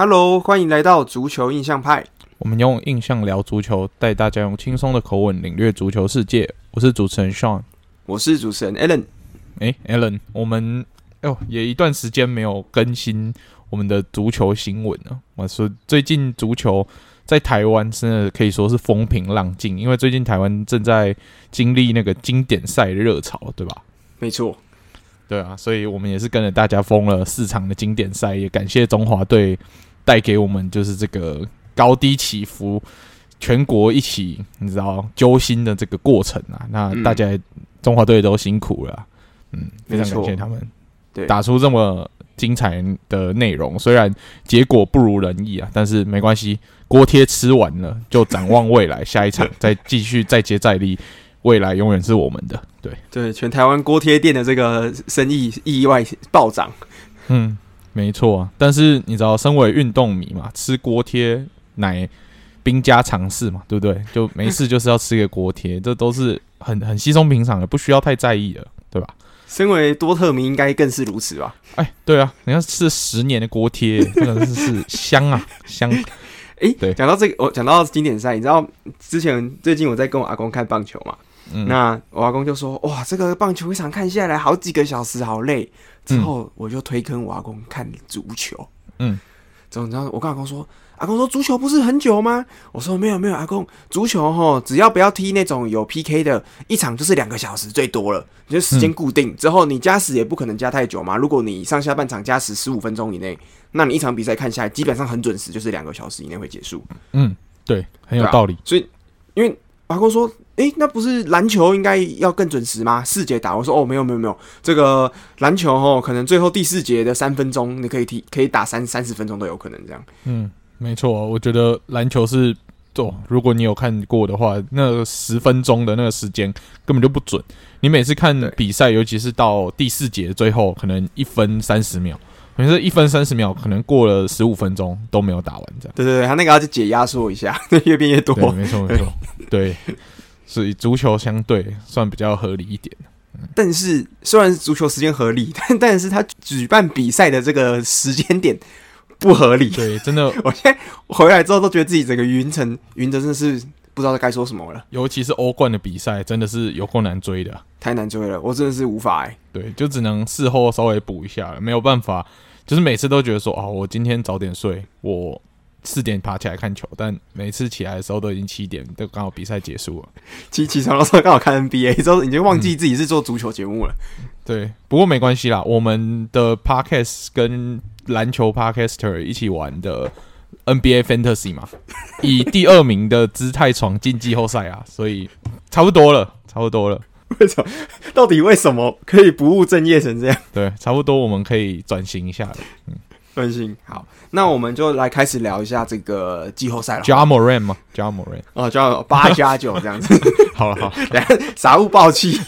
Hello，欢迎来到足球印象派。我们用印象聊足球，带大家用轻松的口吻领略足球世界。我是主持人 Sean，我是主持人 Alan。哎，Alan，我们哟也一段时间没有更新我们的足球新闻了。我说最近足球在台湾真的可以说是风平浪静，因为最近台湾正在经历那个经典赛的热潮，对吧？没错。对啊，所以我们也是跟着大家疯了四场的经典赛，也感谢中华队带给我们就是这个高低起伏，全国一起你知道揪心的这个过程啊。那大家、嗯、中华队都辛苦了，嗯，非常感谢他们，对，打出这么精彩的内容。虽然结果不如人意啊，但是没关系，锅贴吃完了就展望未来，下一场 再继续再接再厉。未来永远是我们的，对对，全台湾锅贴店的这个生意意外暴涨，嗯，没错啊。但是你知道，身为运动迷嘛，吃锅贴乃兵家常事嘛，对不对？就没事就是要吃个锅贴，这都是很很稀松平常的，不需要太在意的，对吧？身为多特迷，应该更是如此吧？哎，对啊，你要吃十年的锅贴，真的是是香啊 香。哎，对，讲到这个，我讲到经典赛，你知道之前最近我在跟我阿公看棒球嘛？嗯、那我阿公就说：“哇，这个棒球一场看下来好几个小时，好累。”之后我就推坑我阿公看足球。嗯，之后你知道我跟阿公说：“阿公说足球不是很久吗？”我说：“没有没有，阿公，足球哈，只要不要踢那种有 PK 的，一场就是两个小时最多了，你就时间固定。之后你加时也不可能加太久嘛。如果你上下半场加时十五分钟以内，那你一场比赛看下来基本上很准时，就是两个小时以内会结束。”嗯，对，很有道理。啊、所以，因为阿公说。诶、欸，那不是篮球应该要更准时吗？四节打，我说哦，没有没有没有，这个篮球哦，可能最后第四节的三分钟你可以踢，可以打三三十分钟都有可能这样。嗯，没错，我觉得篮球是，哦，如果你有看过的话，那十分钟的那个时间根本就不准。你每次看比赛，尤其是到第四节最后，可能一分三十秒，可是一分三十秒，可能过了十五分钟都没有打完这样。对对对，他那个要去解压缩一下，越变越多。没错没错，对。所以足球相对算比较合理一点，但是虽然足球时间合理，但但是他举办比赛的这个时间点不合理。对，真的，我现在回来之后都觉得自己整个云层云的，真的是不知道该说什么了。尤其是欧冠的比赛，真的是有够难追的，太难追了，我真的是无法哎、欸。对，就只能事后稍微补一下了，没有办法，就是每次都觉得说，啊，我今天早点睡，我。四点爬起来看球，但每次起来的时候都已经七点，都刚好比赛结束了。起起床的时候刚好看 NBA，之后已经忘记自己是做足球节目了。嗯。对，不过没关系啦，我们的 Podcast 跟篮球 Podcaster 一起玩的 NBA Fantasy 嘛，以第二名的姿态闯进季后赛啊，所以差不多了，差不多了。为什么？到底为什么可以不务正业成这样？对，差不多我们可以转型一下了。嗯。分心好，那我们就来开始聊一下这个季后赛了。Ja Morant 吗？Ja Morant 哦，叫八加九这样子。好了好，等下啥物爆气。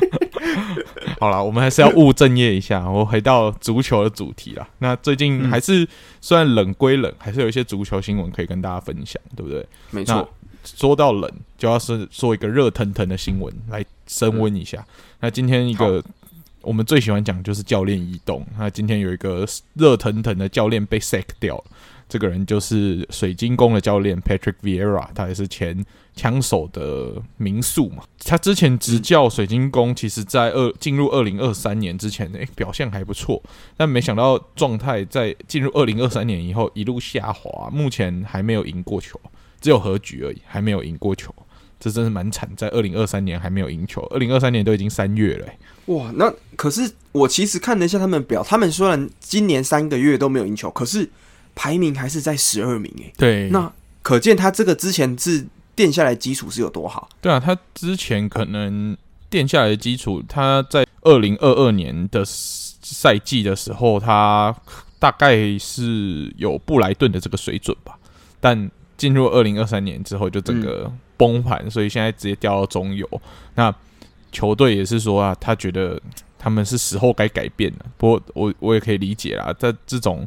好了，我们还是要务正业一下。我回到足球的主题了。那最近还是虽然冷归冷，还是有一些足球新闻可以跟大家分享，对不对？没错。说到冷，就要是做一个热腾腾的新闻来升温一下。嗯、那今天一个。我们最喜欢讲就是教练移动。那今天有一个热腾腾的教练被 sack 掉了，这个人就是水晶宫的教练 Patrick Vieira，他也是前枪手的名宿嘛。他之前执教水晶宫，其实在二进入二零二三年之前，诶，表现还不错，但没想到状态在进入二零二三年以后一路下滑，目前还没有赢过球，只有和局而已，还没有赢过球。这真是蛮惨，在二零二三年还没有赢球，二零二三年都已经三月了。哇，那可是我其实看了一下他们表，他们虽然今年三个月都没有赢球，可是排名还是在十二名诶。对，那可见他这个之前是垫下来基础是有多好。对啊，他之前可能垫下来的基础，他在二零二二年的赛季的时候，他大概是有布莱顿的这个水准吧，但进入二零二三年之后，就整个。嗯崩盘，所以现在直接掉到中游。那球队也是说啊，他觉得 他们是时候该改变了。不过我我也可以理解啦，在这种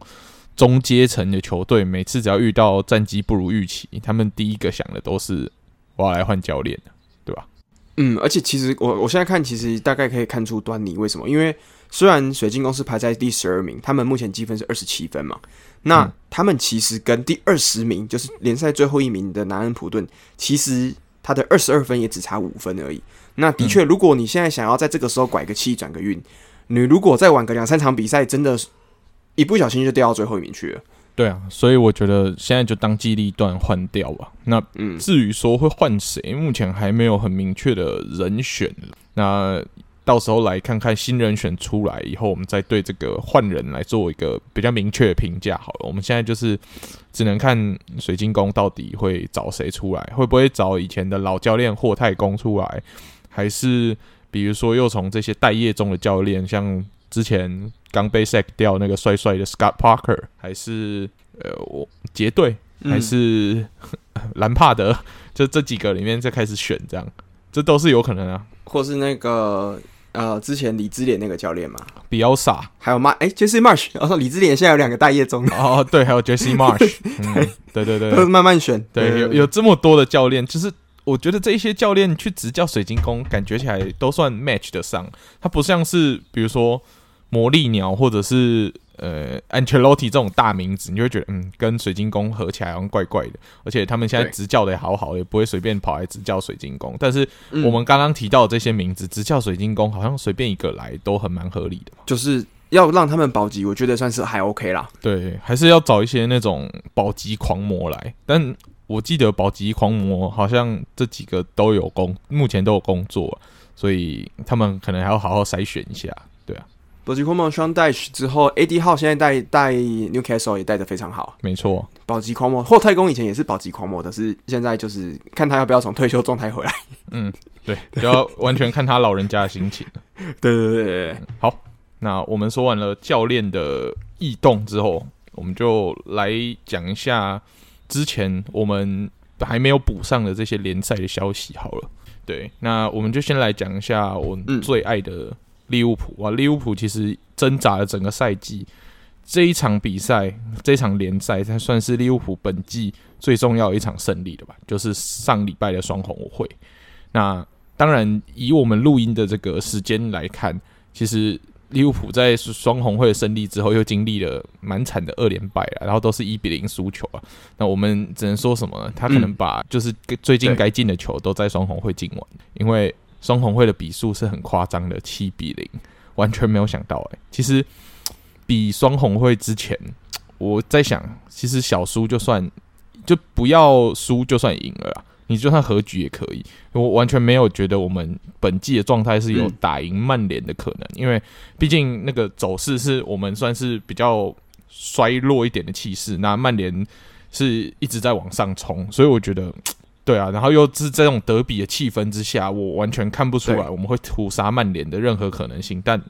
中阶层的球队，每次只要遇到战绩不如预期，他们第一个想的都是我要来换教练，对吧？嗯，而且其实我我现在看，其实大概可以看出端倪。为什么？因为虽然水晶宫是排在第十二名，他们目前积分是二十七分嘛，那他们其实跟第二十名，就是联赛最后一名的南安普顿，其实他的二十二分也只差五分而已。那的确，如果你现在想要在这个时候拐个气转个运，你如果再晚个两三场比赛，真的一不小心就掉到最后一名去了。对啊，所以我觉得现在就当机立断换掉吧。那至于说会换谁，目前还没有很明确的人选。那到时候来看看新人选出来以后，我们再对这个换人来做一个比较明确的评价好了。我们现在就是只能看水晶宫到底会找谁出来，会不会找以前的老教练霍太公出来，还是比如说又从这些待业中的教练，像之前。刚被 sack 掉那个帅帅的 Scott Parker，还是呃我结队，还是兰、帕德，就这几个里面再开始选，这样这都是有可能啊。或是那个呃之前李智联那个教练嘛，比较傻，还有 Mar 哎 Jesse Marsch，然后李智联现在有两个待业中。哦，对，还有 Jesse Marsch，嗯，对对对，都是慢慢选，对，对有有这么多的教练，就是我觉得这一些教练去执教水晶宫，感觉起来都算 match 得上，他不像是比如说。魔力鸟或者是呃 Ancelotti 这种大名字，你就会觉得嗯，跟水晶宫合起来好像怪怪的。而且他们现在执教的也好好，也不会随便跑来执教水晶宫。但是我们刚刚提到的这些名字，执教水晶宫好像随便一个来都很蛮合理的。就是要让他们保级，我觉得算是还 OK 啦。对，还是要找一些那种保级狂魔来。但我记得保级狂魔好像这几个都有工，目前都有工作，所以他们可能还要好好筛选一下。保级狂魔 Sean Dyche 之后，AD 号现在带带 Newcastle 也带的非常好，没错。保级狂魔霍太公以前也是保级狂魔但，是现在就是看他要不要从退休状态回来。嗯，对，就要完全看他老人家的心情。对对对对，嗯，好，那我们说完了教练的异动之后，我们就来讲一下之前我们还没有补上的这些联赛的消息好了。对，那我们就先来讲一下我最爱的，嗯。利物浦啊，利物浦其实挣扎了整个赛季，这一场比赛，这一场联赛，才算是利物浦本季最重要的一场胜利了吧？就是上礼拜的双红会。那当然，以我们录音的这个时间来看，其实利物浦在双红会的胜利之后，又经历了蛮惨的二连败了，然后都是一比零输球啊。那我们只能说什么呢？他可能把就是最近该进的球都在双红会进完，因为。双红会的比数是很夸张的，七比零，完全没有想到哎、欸。其实比双红会之前，我在想，其实小输就算，就不要输就算赢了啦。你就算和局也可以。我完全没有觉得我们本季的状态是有打赢曼联的可能，因为毕竟那个走势是我们算是比较衰落一点的气势，那曼联是一直在往上冲，所以我觉得。对啊，然后又是这种德比的气氛之下，我完全看不出来我们会屠杀曼联的任何可能性。但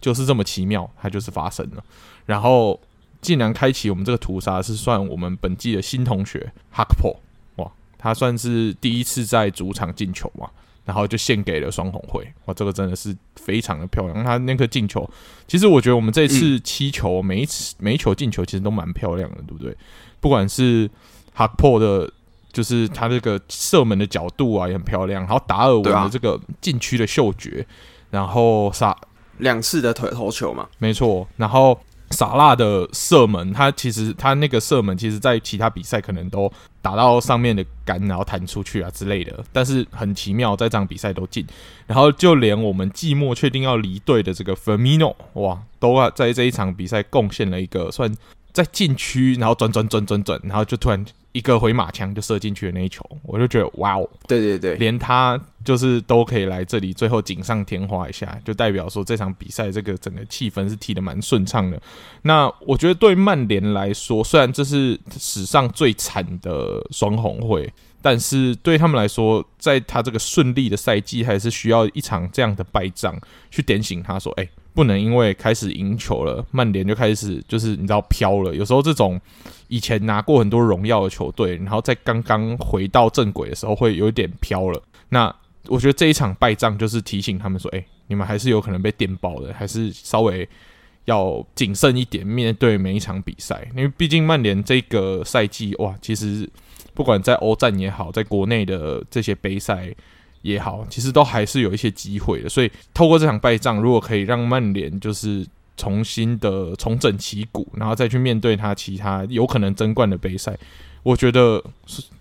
就是这么奇妙，它就是发生了。然后竟然开启我们这个屠杀，是算我们本季的新同学哈克波哇，他算是第一次在主场进球嘛，然后就献给了双红会哇，这个真的是非常的漂亮。他那颗进球，其实我觉得我们这次七球每一次每一球进球其实都蛮漂亮的，对不对？不管是哈克波的。就是他这个射门的角度啊，也很漂亮。然后达尔文的这个禁区的嗅觉，然后萨两次的腿头球嘛，没错。然后萨拉的射门，他其实他那个射门，其实在其他比赛可能都打到上面的杆，然后弹出去啊之类的。但是很奇妙，在这场比赛都进。然后就连我们季末确定要离队的这个 Firmino，哇，都在这一场比赛贡献了一个算在禁区，然后转转转转转，然后就突然。一个回马枪就射进去的那一球，我就觉得哇哦！对对对，连他就是都可以来这里，最后锦上添花一下，就代表说这场比赛这个整个气氛是踢得蛮顺畅的。那我觉得对曼联来说，虽然这是史上最惨的双红会，但是对他们来说，在他这个顺利的赛季，还是需要一场这样的败仗去点醒他说：“哎。”不能因为开始赢球了，曼联就开始就是你知道飘了。有时候这种以前拿过很多荣耀的球队，然后在刚刚回到正轨的时候会有点飘了。那我觉得这一场败仗就是提醒他们说：“哎，你们还是有可能被电爆的，还是稍微要谨慎一点面对每一场比赛。因为毕竟曼联这个赛季哇，其实不管在欧战也好，在国内的这些杯赛。也好，其实都还是有一些机会的。所以透过这场败仗，如果可以让曼联就是重新的重整旗鼓，然后再去面对他其他有可能争冠的杯赛，我觉得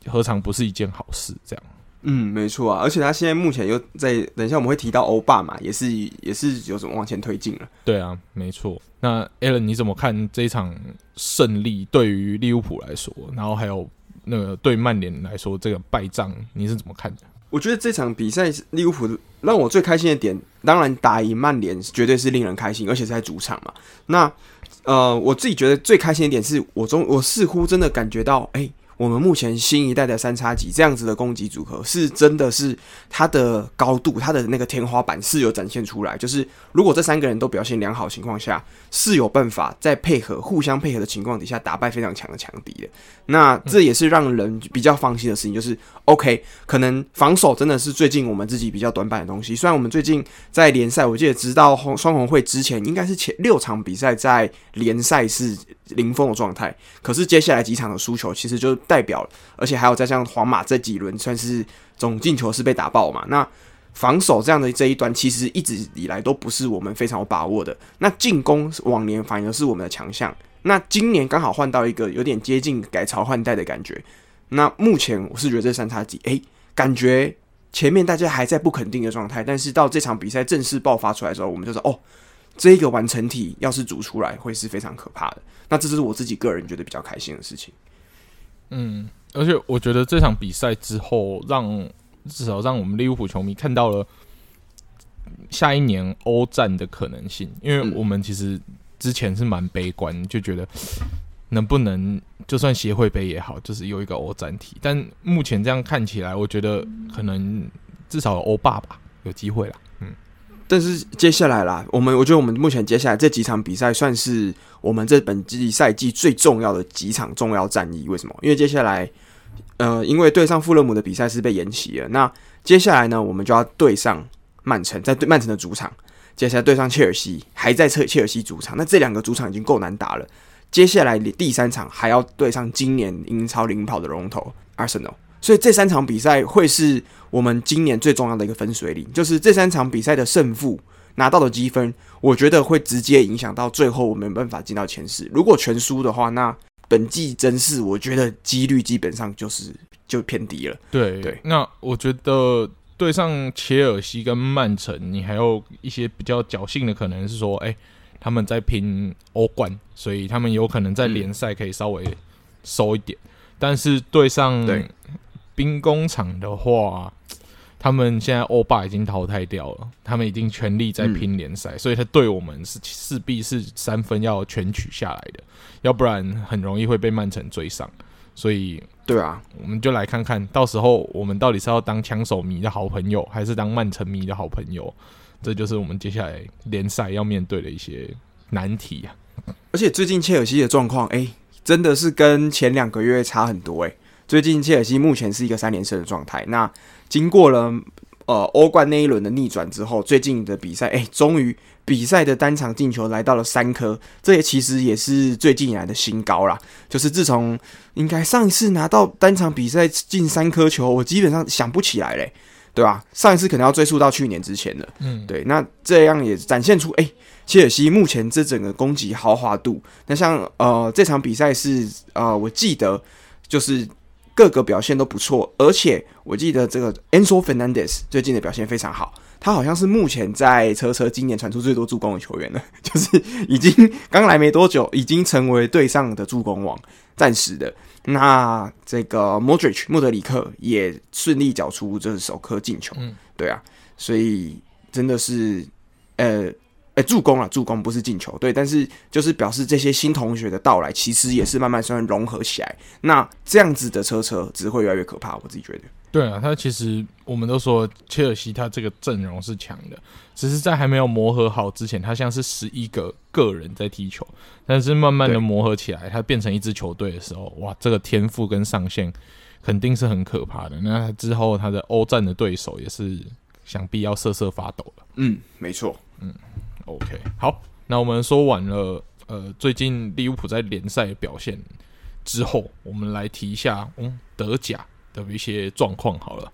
何尝不是一件好事？这样。嗯，没错啊，而且他现在目前又在，等一下我们会提到欧霸嘛，也是也是有什么往前推进了。对啊，没错。那 Alan 你怎么看这一场胜利对于利物浦来说，然后还有那个对曼联来说这个败仗，你是怎么看的？我觉得这场比赛利物浦让我最开心的点，当然打赢曼联绝对是令人开心，而且是在主场嘛。那呃，我自己觉得最开心的点是我中我似乎真的感觉到，哎、我们目前新一代的三叉戟这样子的攻击组合，是真的是它的高度，它的那个天花板是有展现出来。就是如果这三个人都表现良好情况下，是有办法在配合、互相配合的情况底下打败非常强的强敌的。那这也是让人比较放心的事情。就是 OK，可能防守真的是最近我们自己比较短板的东西。虽然我们最近在联赛，我记得直到双红会之前，应该是前六场比赛在联赛是零封的状态。可是接下来几场的输球，其实就代表，而且还有在像皇马这几轮，算是总进球是被打爆嘛。那防守这样的这一端，其实一直以来都不是我们非常有把握的。那进攻往年反而是我们的强项。那今年刚好换到一个有点接近改朝换代的感觉。那目前我是觉得这三叉戟，诶，感觉前面大家还在不肯定的状态，但是到这场比赛正式爆发出来的时候，我们就说哦，这个完成体要是组出来，会是非常可怕的。那这是我自己个人觉得比较开心的事情。嗯，而且我觉得这场比赛之后，让至少让我们利物浦球迷看到了下一年欧战的可能性，因为我们其实。之前是蛮悲观，就觉得能不能就算协会杯也好，就是有一个欧战体。但目前这样看起来，我觉得可能至少欧霸吧，有机会啦。但是接下来啦，我们我觉得我们目前接下来这几场比赛，算是我们这本季赛季最重要的几场重要战役。为什么？因为接下来，呃，因为对上富勒姆的比赛是被延期了。那接下来呢，我们就要对上曼城，在对曼城的主场。接下来对上切尔西，还在切切尔西主场，那这两个主场已经够难打了。接下来第三场还要对上今年英超领跑的龙头 Arsenal，所以这三场比赛会是我们今年最重要的一个分水岭。就是这三场比赛的胜负拿到的积分，我觉得会直接影响到最后我们没办法进到前十。如果全输的话，那本季真是我觉得几率基本上就是就偏低了。对对，那我觉得。对上切尔西跟曼城，你还有一些比较侥幸的可能是说，哎，他们在拼欧冠，所以他们有可能在联赛可以稍微收一点。嗯、但是对上兵工厂的话，他们现在欧巴已经淘汰掉了，他们已经全力在拼联赛，嗯、所以他对我们是势必是三分要全取下来的，要不然很容易会被曼城追上。所以，对啊，我们就来看看到时候我们到底是要当枪手迷的好朋友，还是当曼城迷的好朋友？这就是我们接下来联赛要面对的一些难题啊！而且最近切尔西的状况，哎，真的是跟前两个月差很多哎。最近切尔西目前是一个三连胜的状态，那经过了呃欧冠那一轮的逆转之后，最近的比赛，哎，终于。比赛的单场进球来到了三颗，这也其实也是最近以来的新高啦。就是自从应该上一次拿到单场比赛进三颗球，我基本上想不起来嘞，对吧？上一次可能要追溯到去年之前了。嗯，对。那这样也展现出，哎，切尔西目前这整个攻击豪华度。那像呃这场比赛是呃我记得就是各个表现都不错，而且我记得这个 Enzo Fernandez 最近的表现非常好。他好像是目前在车车今年传出最多助攻的球员了，就是已经刚来没多久，已经成为队上的助攻王，暂时的。那这个 Modric 莫德里克也顺利缴出这首颗进球，嗯，对啊，所以真的是，呃。哎，助攻啊，助攻不是进球，对，但是就是表示这些新同学的到来，其实也是慢慢算融合起来。那这样子的车车只会越来越可怕，我自己觉得。对啊，他其实我们都说切尔西他这个阵容是强的，只是在还没有磨合好之前，他像是十一个个人在踢球，但是慢慢的磨合起来，他变成一支球队的时候，哇，这个天赋跟上限肯定是很可怕的。那之后他的欧战的对手也是想必要瑟瑟发抖了。嗯，没错，嗯。OK，好，那我们说完了，呃，最近利物浦在联赛的表现之后，我们来提一下，嗯，德甲的一些状况好了。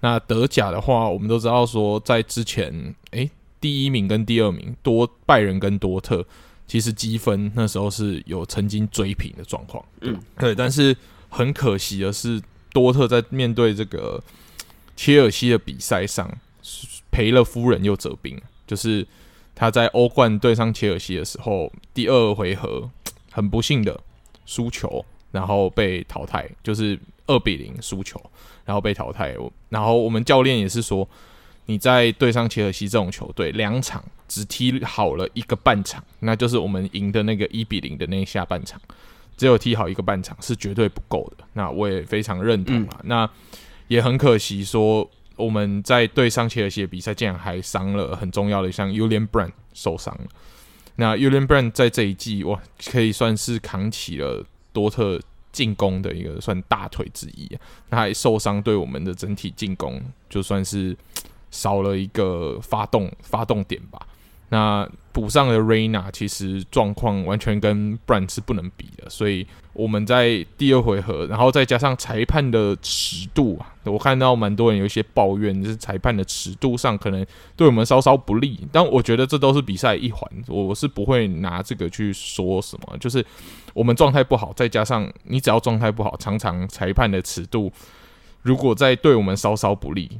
那德甲的话，我们都知道说，在之前，诶、欸，第一名跟第二名多拜仁跟多特，其实积分那时候是有曾经追平的状况。嗯，对。但是很可惜的是，多特在面对这个切尔西的比赛上赔了夫人又折兵，就是他在欧冠对上切尔西的时候，第二回合 很不幸的输球，然后被淘汰，就是二比零输球。然后被淘汰，然后我们教练也是说，你在对上切尔西这种球队，两场只踢好了一个半场，那就是我们赢的那个一比零的那下半场，只有踢好一个半场是绝对不够的。那我也非常认同啊。嗯、那也很可惜，说我们在对上切尔西的比赛，竟然还伤了很重要的，像 Julian Brand 受伤了。那 Julian Brand 在这一季哇，可以算是扛起了多特。进攻的一个算大腿之一，他还受伤，对我们的整体进攻就算是少了一个发动发动点吧。那补上的 Reina 其实状况完全跟 Brand 是不能比的，所以我们在第二回合，然后再加上裁判的尺度啊，我看到蛮多人有一些抱怨，就是裁判的尺度上可能对我们稍稍不利。但我觉得这都是比赛一环，我是不会拿这个去说什么。就是我们状态不好，再加上你只要状态不好，常常裁判的尺度如果在对我们稍稍不利。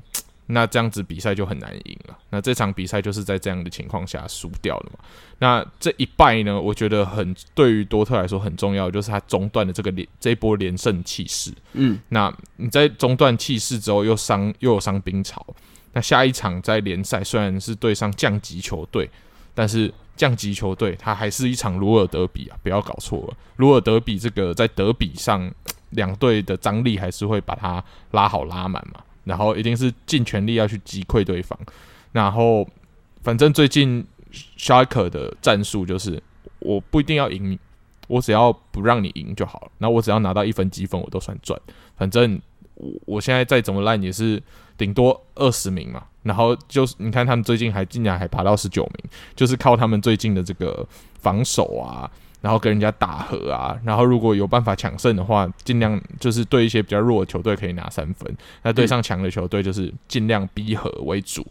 那这样子比赛就很难赢了。那这场比赛就是在这样的情况下输掉了嘛。那这一败呢，我觉得很对于多特来说很重要，就是他中断的这个连这一波连胜气势。嗯，那你在中断气势之后又伤又有伤兵潮，那下一场在联赛虽然是对上降级球队，但是降级球队它还是一场鲁尔德比啊，不要搞错了。鲁尔德比这个在德比上两队的张力还是会把它拉好拉满嘛。然后一定是尽全力要去击溃对方，然后反正最近 shark 的战术就是我不一定要赢你，我只要不让你赢就好了。那我只要拿到一分积分，我都算赚。反正我我现在再怎么烂也是顶多二十名嘛。然后就是你看他们最近还竟然还爬到十九名，就是靠他们最近的这个防守啊。然后跟人家打和啊，然后如果有办法抢胜的话，尽量就是对一些比较弱的球队可以拿三分，那对上强的球队就是尽量逼和为主，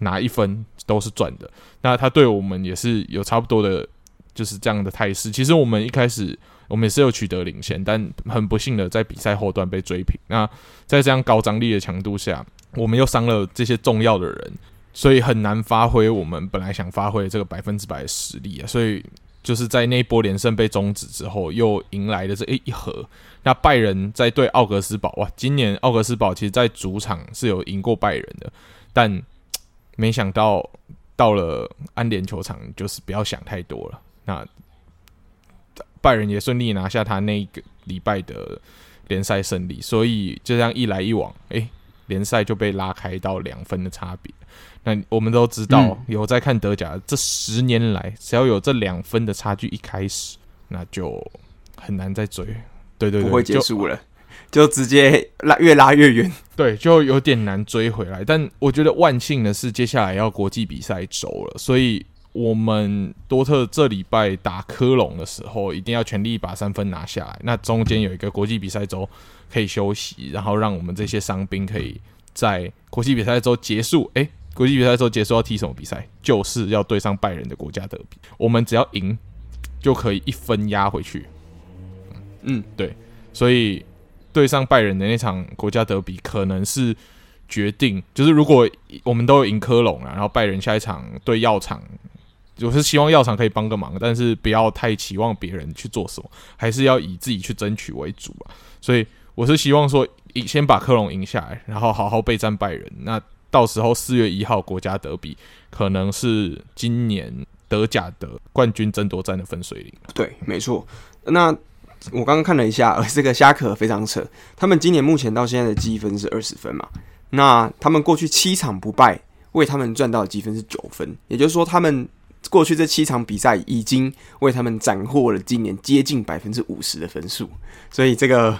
拿一分都是赚的。那他对我们也是有差不多的，就是这样的态势。其实我们一开始我们也是有取得领先，但很不幸的在比赛后段被追平。那在这样高张力的强度下，我们又伤了这些重要的人，所以很难发挥我们本来想发挥这个百分之百的实力啊，所以。就是在那一波连胜被终止之后，又迎来了这一一和。那拜仁在对奥格斯堡哇，今年奥格斯堡其实在主场是有赢过拜仁的，但没想到到了安联球场，就是不要想太多了。那拜仁也顺利拿下他那个礼拜的联赛胜利，所以就这样一来一往，诶，联赛就被拉开到两分的差别。那我们都知道，嗯、有在看德甲，这十年来，只要有这两分的差距，一开始那就很难再追。对对对，不会结束了，就，就直接拉越拉越远。对，就有点难追回来。但我觉得万幸的是，接下来要国际比赛周了，所以我们多特这礼拜打科隆的时候，一定要全力把三分拿下来。那中间有一个国际比赛周可以休息，然后让我们这些伤兵可以在国际比赛周结束。诶。国际比赛的时候结束要踢什么比赛？就是要对上拜仁的国家德比。我们只要赢，就可以一分压回去。嗯，对。所以对上拜仁的那场国家德比，可能是决定，就是如果我们都有赢科隆了，然后拜仁下一场对药厂，我是希望药厂可以帮个忙，但是不要太期望别人去做什么，还是要以自己去争取为主啊。所以我是希望说，先把科隆赢下来，然后好好备战拜仁。那到时候四月一号国家德比可能是今年德甲的冠军争夺战的分水岭。对，没错。那我刚刚看了一下，这个虾壳非常扯。他们今年目前到现在的积分是二十分嘛？那他们过去七场不败，为他们赚到的积分是九分，也就是说他们。过去这七场比赛已经为他们斩获了今年接近百分之五十的分数，所以这个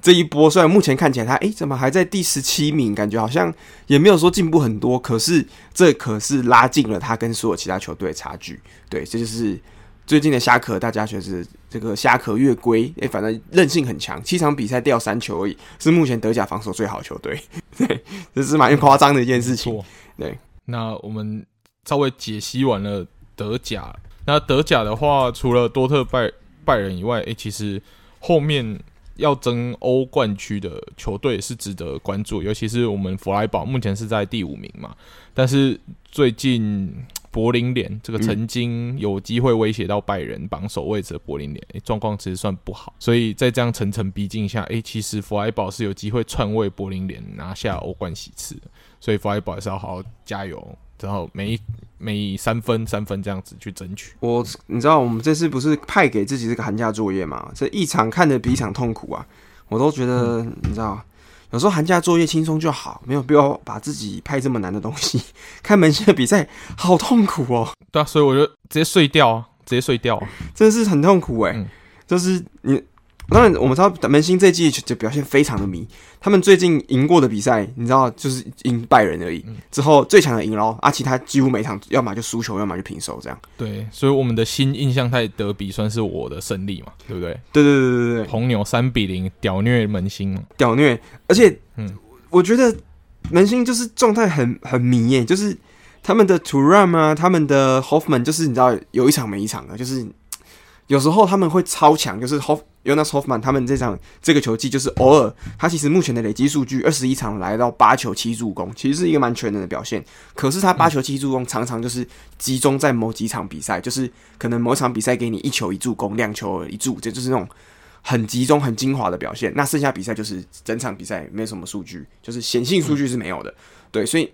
这一波虽然目前看起来他诶、欸、怎么还在第十七名，感觉好像也没有说进步很多，可是这可是拉近了他跟所有其他球队的差距。对，这就是最近的虾壳，大家觉得这个虾壳越龟，哎，反正韧性很强，七场比赛掉三球而已，是目前德甲防守最好的球队，对，这是蛮夸张的一件事情。对，那我们稍微解析完了德甲，那德甲的话，除了多特拜拜仁以外，哎，其实后面。要争欧冠区的球队是值得关注，尤其是我们弗莱堡目前是在第五名嘛，但是最近 柏林联这个曾经有机会威胁到拜仁榜首位置的柏林联，诶，状况其实算不好，所以在这样层层逼近下，诶，其实弗莱堡是有机会篡位柏林联拿下欧冠席次，所以弗莱堡还是要好好加油。然后每每三分三分这样子去争取。我你知道我们这次不是派给自己这个寒假作业嘛？这一场看的比一场痛苦啊！我都觉得、嗯、你知道，有时候寒假作业轻松就好，没有必要把自己派这么难的东西。看门线的比赛好痛苦哦。对啊，所以我就直接睡掉啊，直接睡掉，真的是很痛苦哎、欸。嗯、就是你。当然，我们知道门兴这季就表现非常的迷。他们最近赢过的比赛，你知道，就是赢拜仁而已。之后最强的赢了，啊，其他几乎每场要么就输球，要么就平手，这样。对，所以我们的新印象派德比算是我的胜利嘛，对不对？对对对对对，红牛三比零屌虐门兴，屌虐。而且，嗯，我觉得门兴就是状态很很迷耶，就是他们的 Thuram 啊，他们的 Hoffman，就是你知道有一场没一场的，就是有时候他们会超强，就是 Hoff。Jonas Hoffmann 他们这场这个球季就是偶尔，他其实目前的累积数据二十一场来到八球七助攻，其实是一个蛮全能的表现。可是他八球七助攻常常就是集中在某几场比赛，就是可能某场比赛给你一球一助攻，两球一助，这就是那种很集中很精华的表现。那剩下比赛就是整场比赛没什么数据，就是显性数据是没有的。对，所以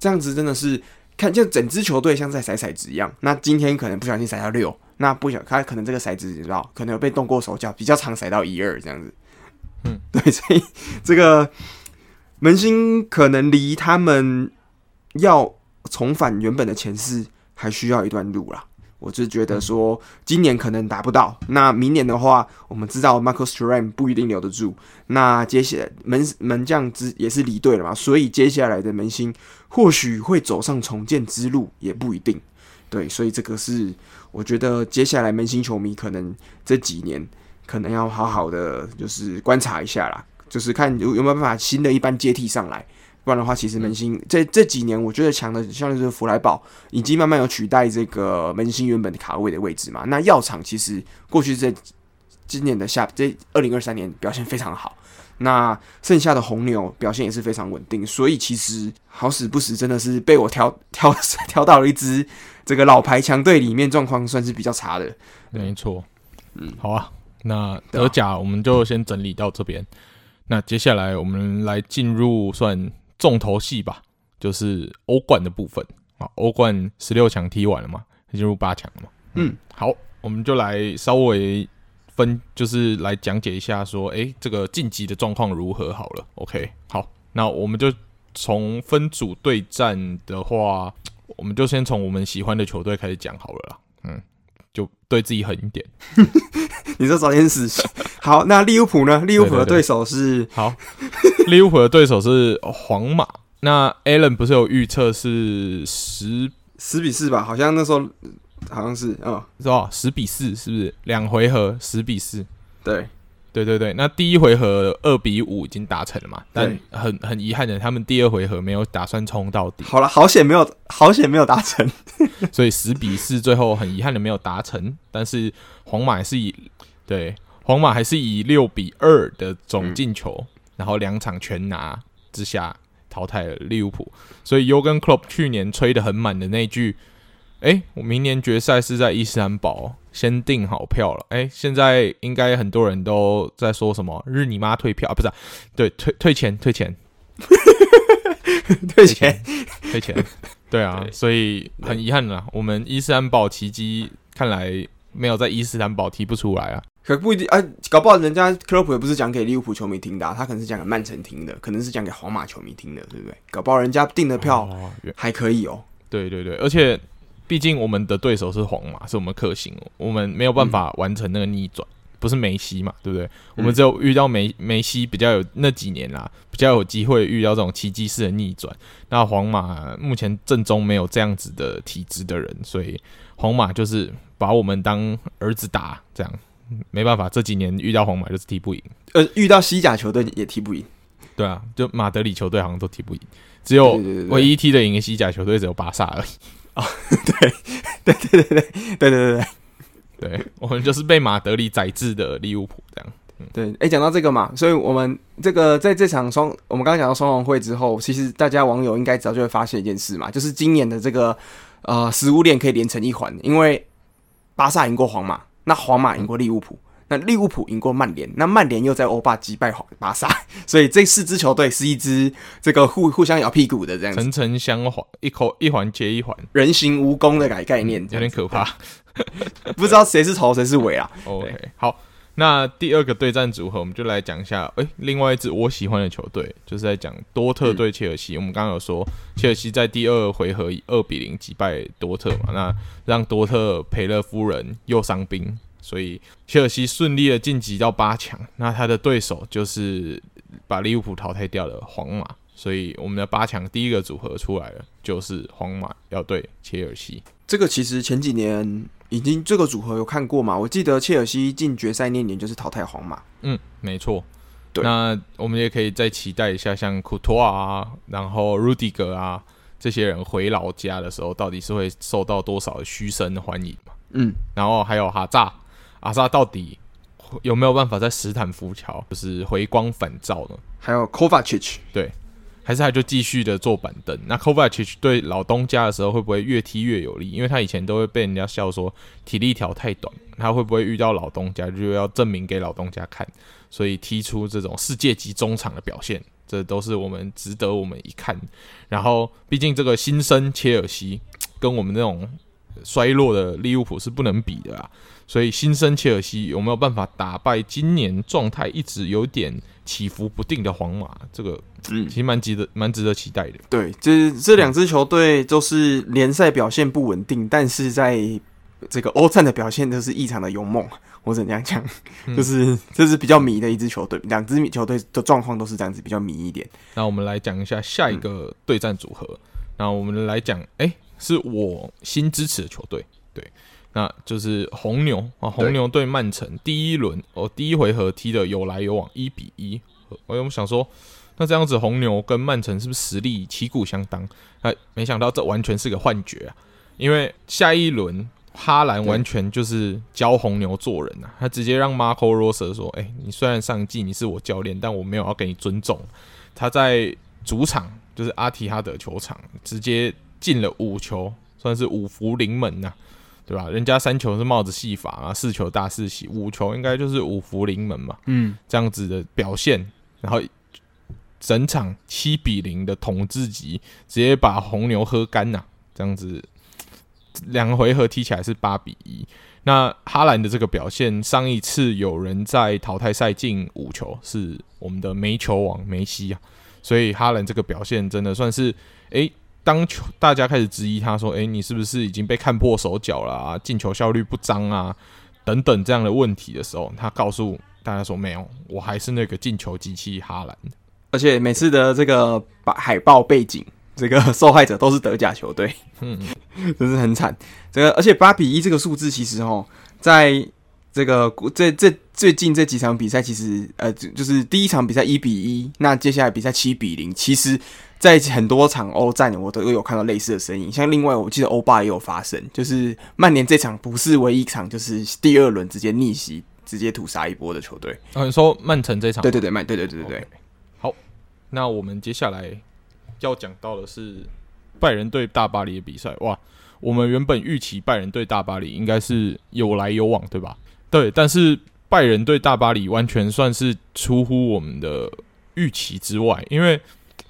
这样子真的是看就整支球队像在甩骰子一样。那今天可能不小心甩到六。那不小他可能这个骰子你知道，可能有被动过手脚，比较常甩到一二这样子。嗯，对，所以这个门兴可能离他们要重返原本的前四还需要一段路啦。我就觉得说，今年可能达不到。那明年的话，我们知道 Marcus t r a m 不一定留得住。那接下来门门将之也是离队了嘛，所以接下来的门兴或许会走上重建之路，也不一定。对，所以这个是我觉得接下来门兴球迷可能这几年可能要好好的就是观察一下啦，就是看有有没有办法新的一班接替上来，不然的话，其实门兴这这几年我觉得强的像是弗莱堡已经慢慢有取代这个门兴原本的卡位的位置嘛。那药厂其实过去这今年的下这二零二三年表现非常好。那剩下的红牛表现也是非常稳定，所以其实好死不死真的是被我挑挑 挑到了一支这个老牌强队里面，状况算是比较差的。没错，嗯，好啊，那德甲我们就先整理到这边。啊、那接下来我们来进入算重头戏吧，就是欧冠的部分啊。欧冠十六强踢完了嘛，进入八强了嘛。嗯，好，我们就来稍微。分就是来讲解一下，说，哎、欸，这个晋级的状况如何？好了，OK，好，那我们就从分组对战的话，我们就先从我们喜欢的球队开始讲好了啦。嗯，就对自己狠一点。你说早点死。好，那利物浦呢？利物浦的对手是好，利物浦的对手是皇马。那 Alan 不是有预测是十十比四吧？好像那时候。好像是，啊，是吧？十比四，是不是？两回合十比四，对，对对对。那第一回合二比五已经达成了嘛？但很很遗憾的，他们第二回合没有打算冲到底。好了，好险没有，好险没有达成。所以十比四最后很遗憾的没有达成。但是皇马还是以对皇马还是以六比二的总进球，嗯、然后两场全拿之下淘汰了利物浦。所以 Jurgen Klopp 去年吹得很满的那句。哎，我明年决赛是在伊斯坦堡，先订好票了。哎，现在应该很多人都在说什么“日你妈退票”啊？不是，对，退退钱，退钱，退钱，退钱。对啊，对所以很遗憾了，我们伊斯兰堡奇迹看来没有在伊斯兰堡踢不出来啊。可不一定啊，搞不好人家克洛普也不是讲给利物浦球迷听的，啊，他可能是讲给曼城听的，可能是讲给皇马球迷听的，对不对？搞不好人家订的票还可以哦。哦对对对，而且。毕竟我们的对手是皇马，是我们克星，我们没有办法完成那个逆转，嗯、不是梅西嘛，对不对？嗯、我们只有遇到梅梅西比较有那几年啦，比较有机会遇到这种奇迹式的逆转。那皇马目前阵中没有这样子的体质的人，所以皇马就是把我们当儿子打，这样没办法，这几年遇到皇马就是踢不赢，呃，遇到西甲球队也踢不赢。对啊，就马德里球队好像都踢不赢，只有唯一踢得赢的西甲球队只有巴萨而已。哦，对，对对对对对对对对，对我们就是被马德里宰制的利物浦这样。嗯、对，哎，讲到这个嘛，所以我们这个在这场双，我们刚刚讲到双红会之后，其实大家网友应该早就会发现一件事嘛，就是今年的这个呃食物链可以连成一环，因为巴萨赢过皇马，那皇马赢过利物浦。嗯那利物浦赢过曼联，那曼联又在欧霸击败巴萨，所以这四支球队是一支这个互互相咬屁股的这样子，层层相环，一口一环接一环，人形蜈蚣的概概念，有点可怕，不知道谁是头谁是尾啊。OK，好，那第二个对战组合，我们就来讲一下，哎、欸，另外一支我喜欢的球队，就是在讲多特对切尔西。嗯、我们刚刚有说，切尔西在第二回合以二比零击败多特嘛，那让多特赔了夫人又伤兵。所以切尔西顺利的晋级到八强，那他的对手就是把利物浦淘汰掉的皇马。所以我们的八强第一个组合出来了，就是皇马要对切尔西。这个其实前几年已经这个组合有看过嘛？我记得切尔西进决赛那年就是淘汰皇马。嗯，没错。对。那我们也可以再期待一下，像库托啊，然后鲁迪格啊这些人回老家的时候，到底是会受到多少的嘘声欢迎嘛？嗯。然后还有哈扎。阿萨到底有没有办法在斯坦福桥就是回光返照呢？还有 Kovacic 对，还是他就继续的坐板凳？那 Kovacic 对老东家的时候会不会越踢越有利？因为他以前都会被人家笑说体力条太短，他会不会遇到老东家就要证明给老东家看？所以踢出这种世界级中场的表现，这都是我们值得我们一看。然后，毕竟这个新生切尔西跟我们那种衰落的利物浦是不能比的啊。所以新生切尔西有没有办法打败今年状态一直有点起伏不定的皇马？这个嗯，其实蛮值得蛮值得期待的。对，这这两支球队都是联赛表现不稳定，但是在这个欧战的表现都是异常的勇猛。我只能这样讲，嗯、就是这是比较迷的一支球队，两支球队的状况都是这样子，比较迷一点。那我们来讲一下下一个对战组合。那、嗯、我们来讲，哎、欸，是我新支持的球队，对。那就是红牛啊，红牛对曼城第一轮哦，第一回合踢的有来有往，一比一。我有想说，那这样子红牛跟曼城是不是实力旗鼓相当？哎，没想到这完全是个幻觉啊！因为下一轮哈兰完全就是教红牛做人啊，他直接让 Marco Rose 说：“哎，你虽然上季你是我教练，但我没有要给你尊重。”他在主场就是阿提哈德球场直接进了五球，算是五福临门呐。对吧？人家三球是帽子戏法啊，四球大四喜，五球应该就是五福临门嘛。嗯，这样子的表现，然后整场七比零的统治级，直接把红牛喝干呐。这样子，两个回合踢起来是八比一。那哈兰的这个表现，上一次有人在淘汰赛进五球，是我们的梅球王梅西啊。所以哈兰这个表现真的算是诶。当球大家开始质疑他说：“诶，你是不是已经被看破手脚了啊？进球效率不彰啊，等等这样的问题的时候，他告诉大家说：没有，我还是那个进球机器哈兰。而且每次的这个把海报背景，这个受害者都是德甲球队，嗯，真是很惨。这个而且八比一这个数字，其实哦，在这个这这最近这几场比赛，其实呃，就是第一场比赛一比一，那接下来比赛七比零，其实。在很多场欧战，我都有看到类似的声音。像另外，我记得欧霸也有发生，就是曼联这场不是唯一一场，就是第二轮直接逆袭、直接屠杀一波的球队。嗯、啊，你说曼城这场？对对对，曼对对对对对。Okay. 好，那我们接下来要讲到的是拜仁对大巴黎的比赛。哇，我们原本预期拜仁对大巴黎应该是有来有往，对吧？对，但是拜仁对大巴黎完全算是出乎我们的预期之外，因为。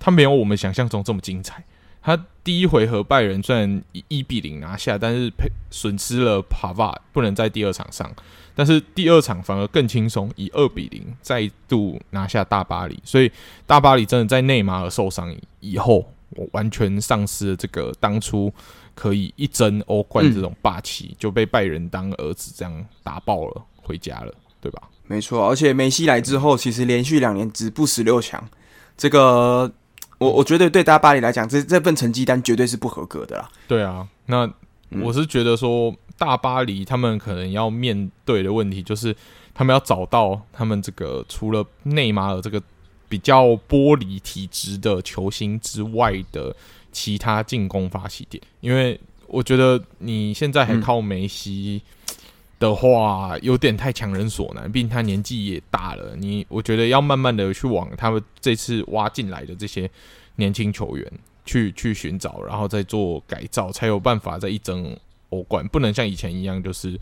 他没有我们想象中这么精彩。他第一回合拜仁虽然以一比零拿下，但是赔损失了帕瓦，不能在第二场上。但是第二场反而更轻松，以二比零再度拿下大巴黎。所以大巴黎真的在内马尔受伤以后，我完全丧失了这个当初可以一争欧冠这种霸气，嗯、就被拜仁当儿子这样打爆了，回家了，对吧？没错，而且梅西来之后，其实连续两年止步十六强，这个。我我觉得对大巴黎来讲，这这份成绩单绝对是不合格的啦。对啊，那我是觉得说，大巴黎他们可能要面对的问题就是，他们要找到他们这个除了内马尔这个比较玻璃体质的球星之外的其他进攻发起点，因为我觉得你现在还靠梅西的话，有点太强人所难，毕竟他年纪也大了。你我觉得要慢慢的去往他们这次挖进来的这些年轻球员去去寻找，然后再做改造，才有办法再一争欧冠。不能像以前一样，就是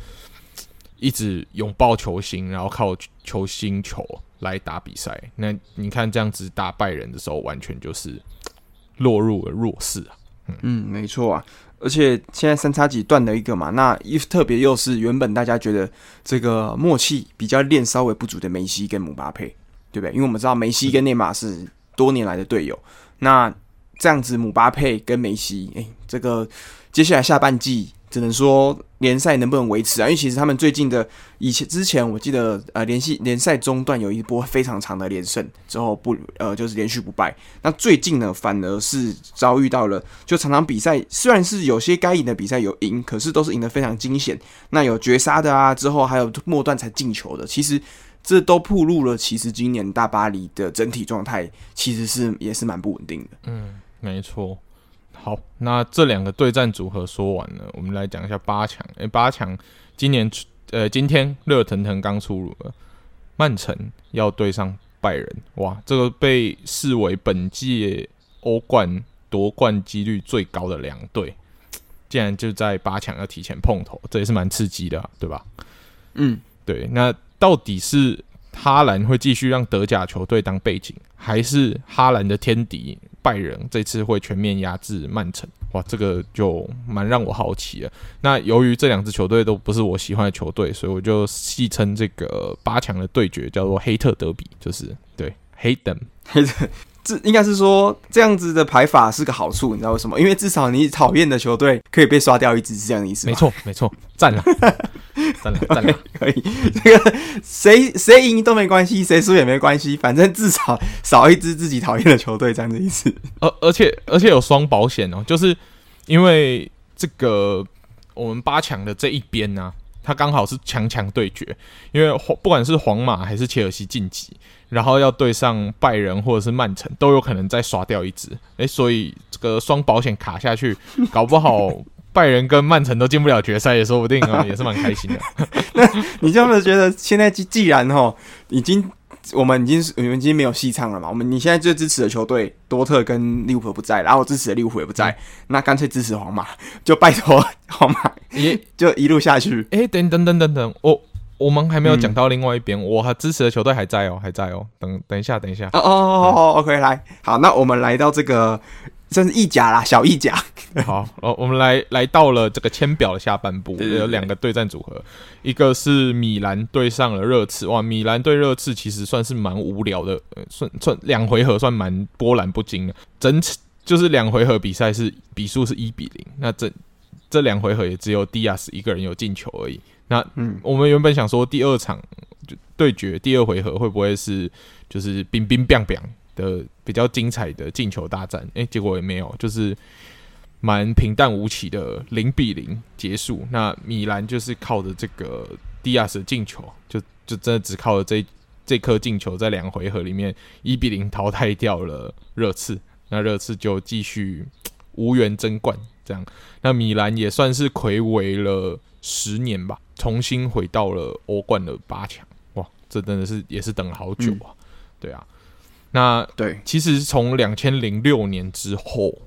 一直拥抱球星，然后靠球星球来打比赛，那你看这样子打败人的时候，完全就是落入了弱势啊。嗯，没错啊，而且现在三叉戟断了一个嘛，那一特别又是原本大家觉得这个默契比较练稍微不足的梅西跟姆巴佩，对不对？因为我们知道梅西跟内马尔是多年来的队友，那这样子姆巴佩跟梅西，哎，这个接下来下半季。只能说联赛能不能维持啊？因为其实他们最近的以前之前，我记得呃联系联赛中段有一波非常长的连胜之后不呃就是连续不败。那最近呢，反而是遭遇到了就场场比赛虽然是有些该赢的比赛有赢，可是都是赢得非常惊险。那有绝杀的啊，之后还有末段才进球的，其实这都暴露了其实今年大巴黎的整体状态其实是也是蛮不稳定的。嗯，没错。好，那这两个对战组合说完了，我们来讲一下八强。诶，八强今年呃，今天热腾腾刚出炉了，曼城要对上拜仁，哇，这个被视为本届欧冠夺冠几率最高的两队，竟然就在八强要提前碰头，这也是蛮刺激的啊，对吧？嗯，对。那到底是哈兰会继续让德甲球队当背景，还是哈兰的天敌？拜仁这次会全面压制曼城，哇，这个就蛮让我好奇了。那由于这两支球队都不是我喜欢的球队，所以我就戏称这个八强的对决叫做“黑特德比”，就是对，hate them，黑特。这应该是说这样子的排法是个好处，你知道为什么？因为至少你讨厌的球队可以被刷掉一支，是这样的意思。没错，没错，赞了，赞了，算了，可以。这个谁谁赢都没关系，谁输也没关系，反正至少少一支自己讨厌的球队，这样子意思。而而且而且有双保险哦，就是因为这个我们八强的这一边呢、啊，它刚好是强强对决，因为不管是皇马还是切尔西晋级。然后要对上拜仁或者是曼城，都有可能再刷掉一支，诶，所以这个双保险卡下去，搞不好拜仁跟曼城都进不了决赛也说不定啊，也是蛮开心的。那你这么觉得？现在既既然哈，已经我们已经我们已经没有戏唱了嘛？我们你现在最支持的球队多特跟利物浦不在，然后我支持的利物浦也不在，嗯、那干脆支持皇马，就拜托皇马，也 就一路下去。诶，等等等等等，我。我们还没有讲到另外一边，嗯、我还支持的球队还在哦，还在哦。等等一下，等一下。哦哦哦哦，OK，来，好，那我们来到这个算是意甲啦，小意甲。好，哦，我们来来到了这个签表的下半部，有两个对战组合，一个是米兰对上了热刺。哇，米兰对热刺其实算是蛮无聊的，呃、算算两回合算蛮波澜不惊的。整就是两回合比赛是比数是一比零，那这这两回合也只有迪亚斯一个人有进球而已。那嗯，我们原本想说第二场就对决第二回合会不会是就是冰冰冰冰的比较精彩的进球大战？诶、欸，结果也没有，就是蛮平淡无奇的零比零结束。那米兰就是靠着这个迪亚斯进球，就就真的只靠着这这颗进球，在两回合里面一比零淘汰掉了热刺。那热刺就继续无缘争冠，这样。那米兰也算是魁违了十年吧。重新回到了欧冠的八强，哇，这真的是也是等了好久啊！嗯、对啊，那对，其实从两千零六年之后，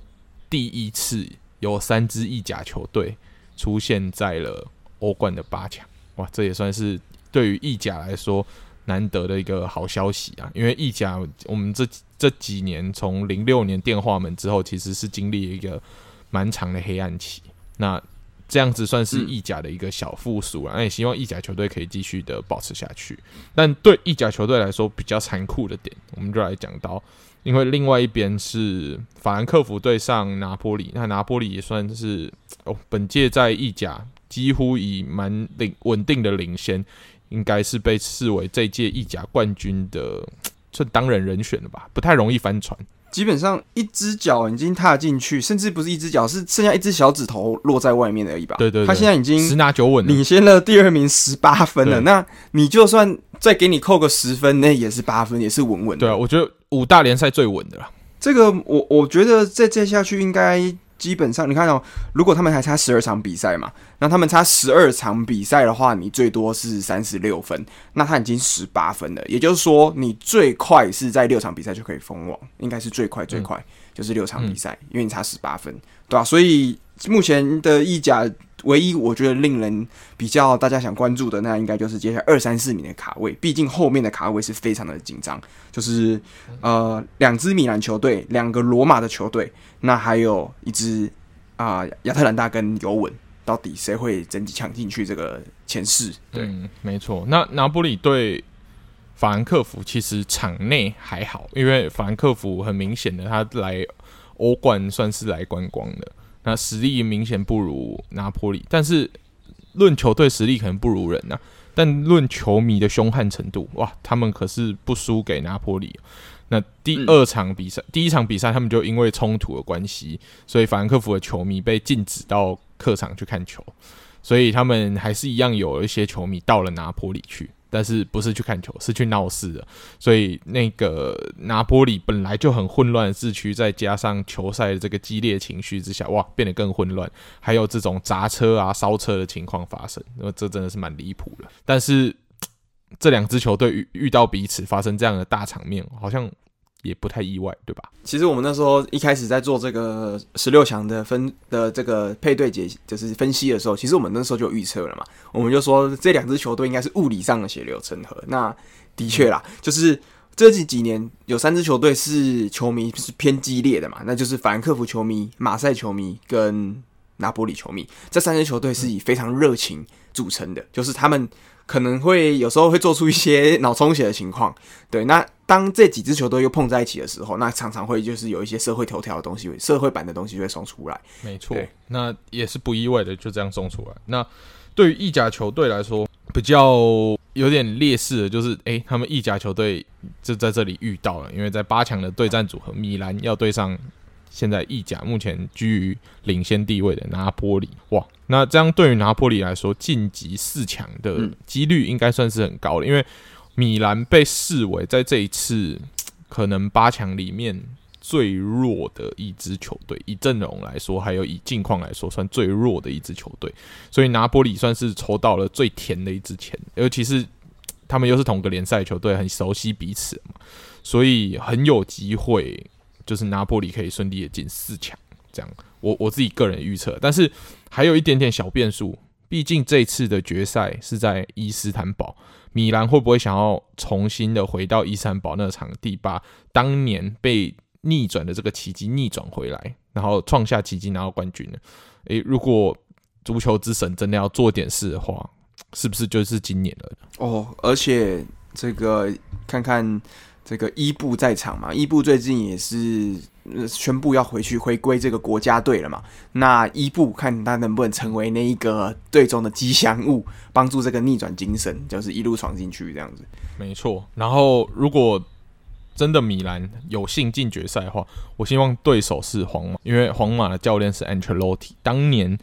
第一次有三支意甲球队出现在了欧冠的八强，哇，这也算是对于意甲来说难得的一个好消息啊！因为意甲我们这这几年从零六年电话门之后，其实是经历了一个蛮长的黑暗期，那。这样子算是意甲的一个小复苏了，那也希望意甲球队可以继续的保持下去。但对意甲球队来说比较残酷的点，我们就来讲到，因为另外一边是法兰克福对上拿坡里，那拿坡里也算是哦，本届在意甲几乎以蛮领稳定的领先，应该是被视为这届意甲冠军的算当然人选了吧，不太容易翻船。基本上一只脚已经踏进去，甚至不是一只脚，是剩下一只小指头落在外面而已吧？对，对对，他现在已经十拿九稳，领先了第二名十八分了。那你就算再给你扣个十分，那也是八分，也是稳稳的。对啊，我觉得五大联赛最稳的了。这个我我觉得再再下去应该。基本上，你看哦，如果他们还差十二场比赛嘛，那他们差十二场比赛的话，你最多是三十六分，那他已经十八分了。也就是说，你最快是在六场比赛就可以封王，应该是最快最快，嗯、就是六场比赛，嗯、因为你差十八分，对吧、啊？所以目前的意甲。唯一我觉得令人比较大家想关注的，那应该就是接下来二三四名的卡位。毕竟后面的卡位是非常的紧张，就是呃两支米兰球队，两个罗马的球队，那还有一支啊亚特兰大跟尤文，到底谁会整体抢进去这个前四？对，嗯、没错。那拿波里对法兰克福其实场内还好，因为法兰克福很明显的他来欧冠算是来观光的。那实力明显不如拿破里，但是论球队实力可能不如人呐、啊，但论球迷的凶悍程度，哇，他们可是不输给拿破里。那第二场比赛，嗯、第一场比赛他们就因为冲突的关系，所以法兰克福的球迷被禁止到客场去看球，所以他们还是一样有一些球迷到了拿破里去。但是不是去看球，是去闹事的。所以那个拿坡里本来就很混乱的市区，再加上球赛的这个激烈情绪之下，哇，变得更混乱。还有这种砸车啊、烧车的情况发生，那这真的是蛮离谱的。但是这两支球队遇遇到彼此发生这样的大场面，好像。也不太意外，对吧？其实我们那时候一开始在做这个十六强的分的这个配对解，就是分析的时候，其实我们那时候就有预测了嘛。我们就说这两支球队应该是物理上的血流成河。那的确啦，就是这几几年有三支球队是球迷是偏激烈的嘛，那就是法兰克福球迷、马赛球迷跟拿波里球迷。这三支球队是以非常热情著称的，就是他们。可能会有时候会做出一些脑充血的情况，对。那当这几支球队又碰在一起的时候，那常常会就是有一些社会头条的东西，社会版的东西就会送出来。没错，那也是不意外的，就这样送出来。那对于意甲球队来说，比较有点劣势的就是，诶，他们意甲球队就在这里遇到了，因为在八强的对战组合，米兰要对上。现在意甲目前居于领先地位的拿波里，哇，那这样对于拿波里来说，晋级四强的几率应该算是很高的，因为米兰被视为在这一次 可能八强里面最弱的一支球队，以阵容来说，还有以近况来说，算最弱的一支球队，所以拿波里算是抽到了最甜的一支签，尤其是他们又是同个联赛球队，很熟悉彼此嘛，所以很有机会。就是拿破里可以顺利的进四强，这样我我自己个人预测，但是还有一点点小变数，毕竟这次的决赛是在伊斯坦堡，米兰会不会想要重新的回到伊斯坦堡那个场地，把当年被逆转的这个奇迹逆转回来，然后创下奇迹拿到冠军呢？诶，如果足球之神真的要做点事的话，是不是就是今年了？哦，而且这个看看。这个伊布在场嘛，伊布最近也是宣布要回去回归这个国家队了嘛。那伊布看他能不能成为那一个队中的吉祥物，帮助这个逆转精神，就是一路闯进去这样子。没错。然后如果真的米兰有幸进决赛的话，我希望对手是皇马，因为皇马的教练是 Ancelotti，当年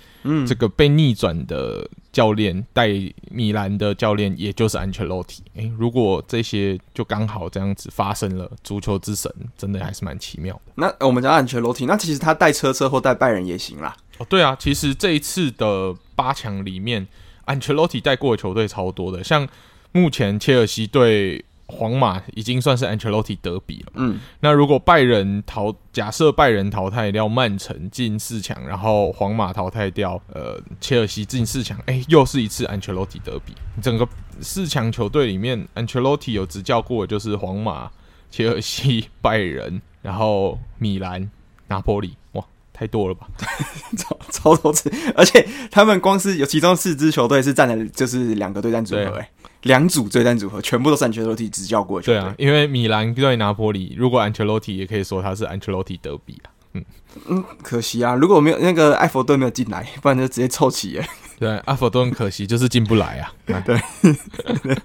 这个被逆转的教练带米兰的教练也就是 Ancelotti。诶，如果这些就刚好这样子发生了，足球之神真的还是蛮奇妙的。那我们讲 Ancelotti，那其实他带车车或带拜仁也行啦。哦，对啊，其实这一次的八强里面，Ancelotti 带过的球队超多的，像目前切尔西队。皇马已经算是 Ancelotti 德比了。嗯，那如果拜仁淘，假设拜仁淘汰掉曼城进四强，然后皇马淘汰掉呃切尔西进四强，哎，又是一次 Ancelotti 德比。整个四强球队里面，Ancelotti 有执教过的就是皇马、切尔西、拜仁，然后米兰、拿坡里，哇，太多了吧，超超多次，而且他们光是有其中四支球队是占了就是两个对战组合，哎。两组对战组合全部都是安切洛蒂执教过去。对啊，因为米兰对拿坡里，如果安切洛蒂也可以说他是安切洛蒂德比啊。嗯嗯，可惜啊，如果没有那个埃弗顿没有进来，不然就直接凑齐耶。对，埃弗顿可惜就是进不来啊。对，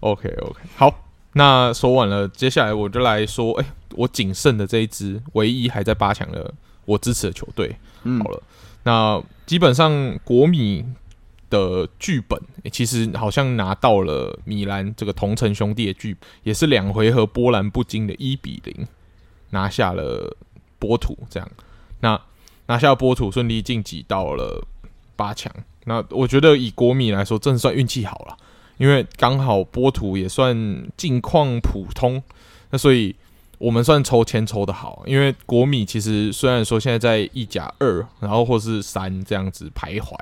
OK OK，好，那说完了，接下来我就来说，哎、欸，我仅剩的这一支唯一还在八强的我支持的球队，好了，那基本上国米的剧本、其实好像拿到了米兰这个同城兄弟的剧，也是两回合波澜不惊的一比零拿下了波图，这样，那拿下波图顺利晋级到了八强。那我觉得以国米来说，真的算运气好了。因为刚好波图也算近况普通，那所以我们算抽签抽得好。因为国米其实虽然说现在在意甲二，然后或是三这样子徘徊，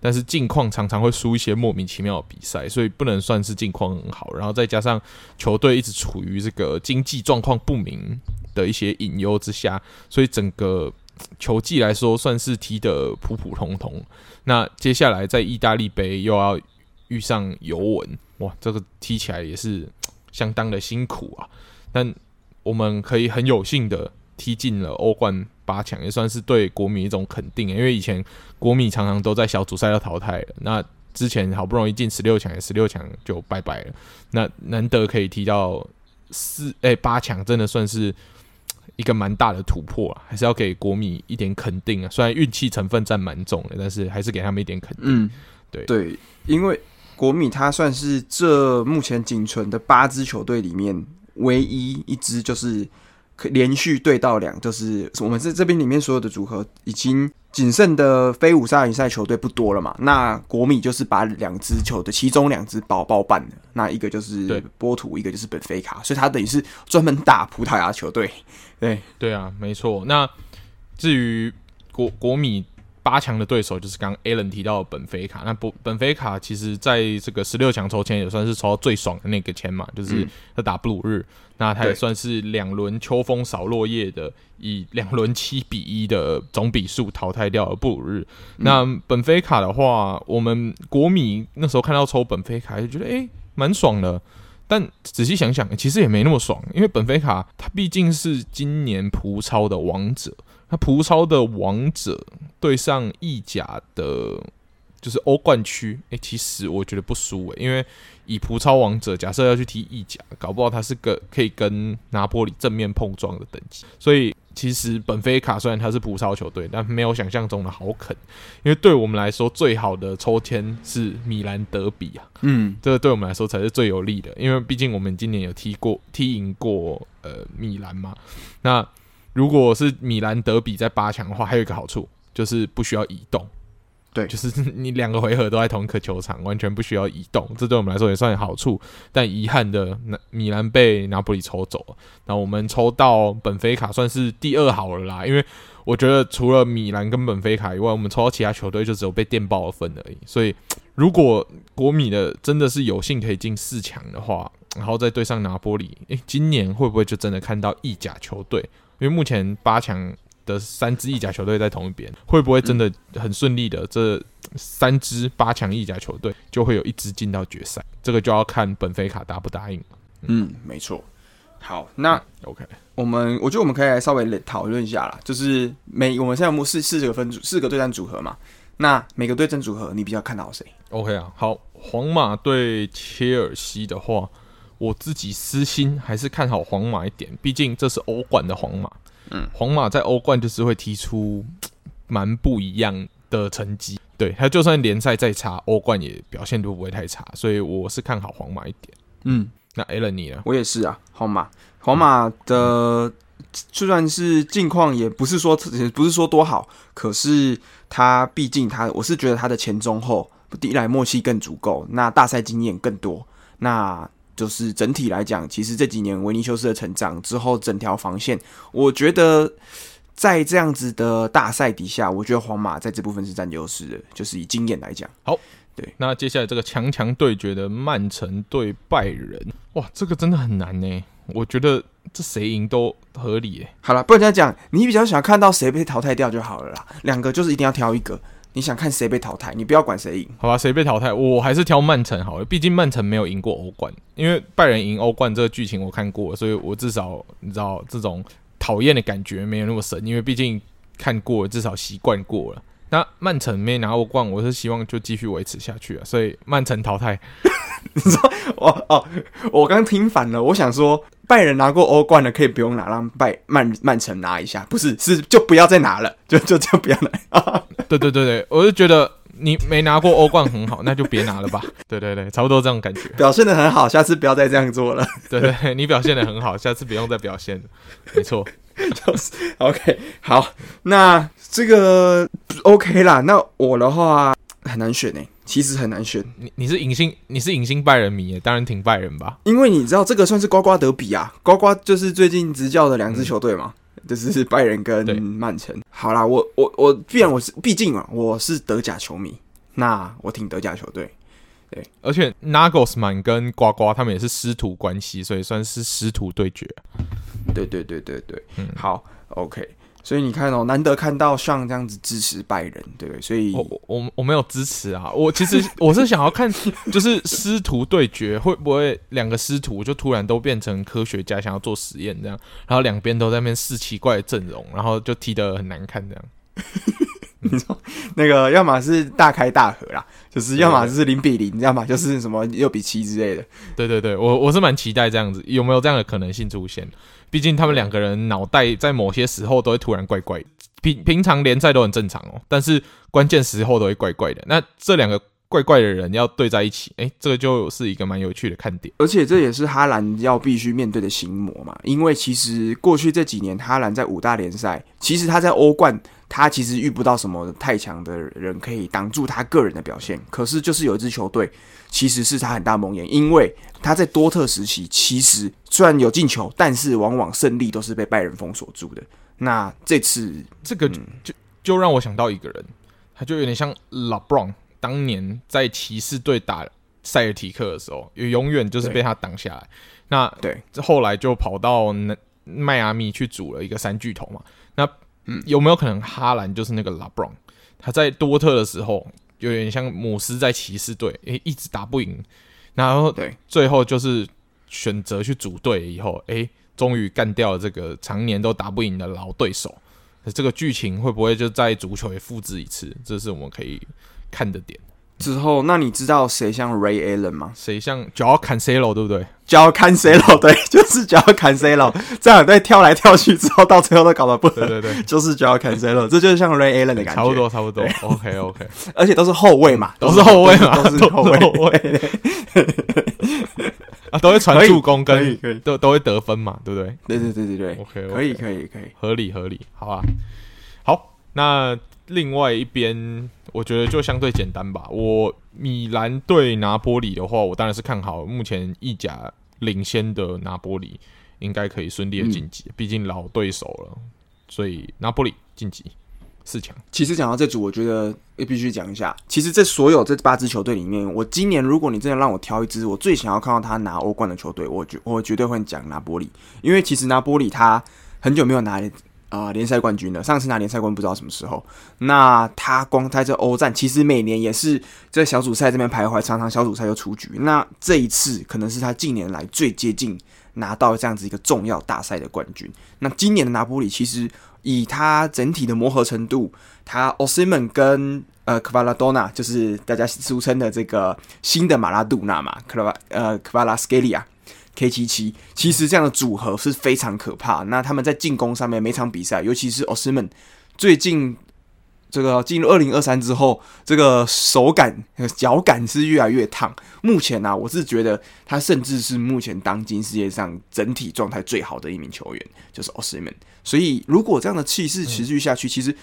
但是近况常常会输一些莫名其妙的比赛，所以不能算是近况很好。然后再加上球队一直处于这个经济状况不明的一些隐忧之下，所以整个球技来说算是踢得普普通通。那接下来在意大利杯又要。遇上尤文，哇，这个踢起来也是相当的辛苦啊。但我们可以很有幸的踢进了欧冠八强，也算是对国米一种肯定。因为以前国米常常都在小组赛要淘汰了，那之前好不容易进十六强，十六强就拜拜了。那难得可以踢到四哎八强，真的算是一个蛮大的突破啊。还是要给国米一点肯定啊。虽然运气成分占蛮重的，但是还是给他们一点肯定。嗯，对对，因为。国米他算是这目前仅存的八支球队里面唯一一支，就是可连续对到两，就是我们这这边里面所有的组合已经仅剩的非五大联赛球队不多了嘛。那国米就是把两支球队其中两支包包办的，那一个就是波图，一个就是本菲卡，所以他等于是专门打葡萄牙球队。对对啊，没错。那至于国国米。八强的对手就是刚 Alan 提到的本菲卡，那不本菲卡其实在这个十六强抽签也算是抽到最爽的那个签嘛，就是他打布鲁日，嗯、那他也算是两轮秋风扫落叶的，以两轮七比一的总比数淘汰掉了布鲁日。嗯、那本菲卡的话，我们国米那时候看到抽本菲卡就觉得诶蛮爽的，但仔细想想，其实也没那么爽，因为本菲卡他毕竟是今年葡超的王者。他葡超的王者对上意甲的，就是欧冠区，诶，其实我觉得不输诶，因为以葡超王者假设要去踢意甲，搞不好他是个可以跟拿坡里正面碰撞的等级。所以其实本菲卡虽然他是葡超球队，但没有想象中的好啃。因为对我们来说，最好的抽签是米兰德比啊，嗯，这个对我们来说才是最有利的，因为毕竟我们今年有踢过踢赢过呃米兰嘛，那。如果是米兰德比在八强的话，还有一个好处就是不需要移动，对，就是你两个回合都在同一个球场，完全不需要移动，这对我们来说也算有好处。但遗憾的，那米兰被拿坡里抽走了，那我们抽到本菲卡算是第二好了啦，因为我觉得除了米兰跟本菲卡以外，我们抽到其他球队就只有被电爆的份而已。所以，如果国米的真的是有幸可以进四强的话，然后再对上拿波里，诶，今年会不会就真的看到意甲球队？因为目前八强的三支意甲球队在同一边，会不会真的很顺利的？这三支八强意甲球队就会有一支进到决赛，这个就要看本菲卡答不答应。嗯，没错。好，那 OK，我们我觉得我们可以来稍微讨论一下啦，就是每我们现在有四四个分组，四个对战组合嘛。那每个对战组合你比较看好谁？OK 啊，好，皇马对切尔西的话。我自己私心还是看好皇马一点，毕竟这是欧冠的皇马。嗯，皇马在欧冠就是会踢出 蛮不一样的成绩。对，他就算联赛再差，欧冠也表现都不会太差，所以我是看好皇马一点。嗯，那 Alan 你呢？我也是啊，皇马。皇马的虽然是近况也不是说也不是说多好，可是他毕竟他，我是觉得他的前中后一来默契更足够，那大赛经验更多，那。就是整体来讲，其实这几年维尼修斯的成长之后，整条防线，我觉得在这样子的大赛底下，我觉得皇马在这部分是占优势的。就是以经验来讲，好，对。那接下来这个强强对决的曼城对拜仁，哇，这个真的很难呢。我觉得这谁赢都合理诶。好了，不然这样讲，你比较想看到谁被淘汰掉就好了啦。两个就是一定要挑一个。你想看谁被淘汰？你不要管谁赢，好吧？谁被淘汰，我还是挑曼城好了。毕竟曼城没有赢过欧冠，因为拜仁赢欧冠这个剧情我看过，所以我至少你知道这种讨厌的感觉没有那么神，因为毕竟看过，至少习惯过了。那曼城没拿欧冠，我是希望就继续维持下去啊，所以曼城淘汰。你说我哦，我刚听反了，我想说拜仁拿过欧冠的可以不用拿，让拜曼曼城拿一下，不是是就不要再拿了，就就就不要拿。对对对对，我就觉得你没拿过欧冠很好，那就别拿了吧。对对对，差不多这种感觉。表现的很好，下次不要再这样做了。对对，你表现的很好，下次不用再表现了。没错，就是 OK。好，那这个 OK 啦。那我的话很难选呢、欸。其实很难选，你你是隐性，你是隐性拜仁迷，当然挺拜仁吧。因为你知道这个算是呱呱德比啊，呱呱就是最近执教的两支球队嘛，嗯、就是拜仁跟曼城。好啦，我我我，既然我是，毕竟啊，我是德甲球迷，那我挺德甲球队。对，而且 Nagelsmann 跟呱呱他们也是师徒关系，所以算是师徒对决。对对对对对，嗯，好，OK。所以你看哦，难得看到像这样子支持拜仁，对不对？所以我我我没有支持啊，我其实 我是想要看，就是师徒对决会不会两个师徒就突然都变成科学家，想要做实验这样，然后两边都在那边试奇怪的阵容，然后就踢得很难看这样。你说那个，要么是大开大合啦，就是要么是零比零，要么就是什么六比七之类的。对对对，我我是蛮期待这样子，有没有这样的可能性出现？毕竟他们两个人脑袋在某些时候都会突然怪怪的，平平常联赛都很正常哦，但是关键时候都会怪怪的。那这两个怪怪的人要对在一起，诶，这个就是一个蛮有趣的看点。而且这也是哈兰要必须面对的心魔嘛，因为其实过去这几年哈兰在五大联赛，其实他在欧冠。他其实遇不到什么太强的人可以挡住他个人的表现，可是就是有一支球队其实是他很大梦魇，因为他在多特时期其实虽然有进球，但是往往胜利都是被拜仁封锁住的。那这次这个就、就，就让我想到一个人，他就有点像拉布朗当年在骑士队打塞尔提克的时候，也永远就是被他挡下来。那对，后来就跑到迈阿密去组了一个三巨头嘛。那嗯，有没有可能哈兰就是那个拉布朗？他在多特的时候有点像姆斯在骑士队，诶、欸，一直打不赢，然后对，最后就是选择去组队以后，诶、欸，终于干掉了这个常年都打不赢的老对手。这个剧情会不会就在足球也复制一次？这是我们可以看的点。之后，那你知道谁像 Ray Allen 吗？谁像 Joao Cancelo 对不对？Joao Cancelo 对，就是 Joao Cancelo 这样对跳来跳去之后，到最后都搞得不合，对对对，就是 Joao Cancelo 这就是像 Ray Allen 的感觉，差不多差不多。OK OK，而且都是后卫嘛，都是后卫嘛，都是后卫，啊，都会传助攻，跟都都会得分嘛，对不对？对对对对对，OK，可以可以可以，合理合理，好吧。好，那。另外一边，我觉得就相对简单吧。我米兰对拿波里的话，我当然是看好目前意甲领先的拿波里，应该可以顺利的晋级。毕竟老对手了，所以拿波里晋级四强。其实讲到这组，我觉得也必须讲一下。其实这所有这八支球队里面，我今年如果你真的让我挑一支，我最想要看到他拿欧冠的球队，我绝我绝对会讲拿波里，因为其实拿波里他很久没有拿。啊，联赛冠军了。上次拿联赛冠不知道什么时候。那他光在这欧战，其实每年也是在小组赛这边徘徊，常常小组赛就出局。那这一次可能是他近年来最接近拿到这样子一个重要大赛的冠军。那今年的拿波里其实以他整体的磨合程度，他奥西门跟呃科巴拉多纳，就是大家俗称的这个新的马拉杜纳嘛，科瓦呃科巴拉斯盖利亚。K 七七，其实这样的组合是非常可怕。那他们在进攻上面，每场比赛，尤其是奥斯曼，最近这个进入二零二三之后，这个手感、脚感是越来越烫。目前呢、啊，我是觉得他甚至是目前当今世界上整体状态最好的一名球员，就是奥斯曼。所以，如果这样的气势持续下去，其实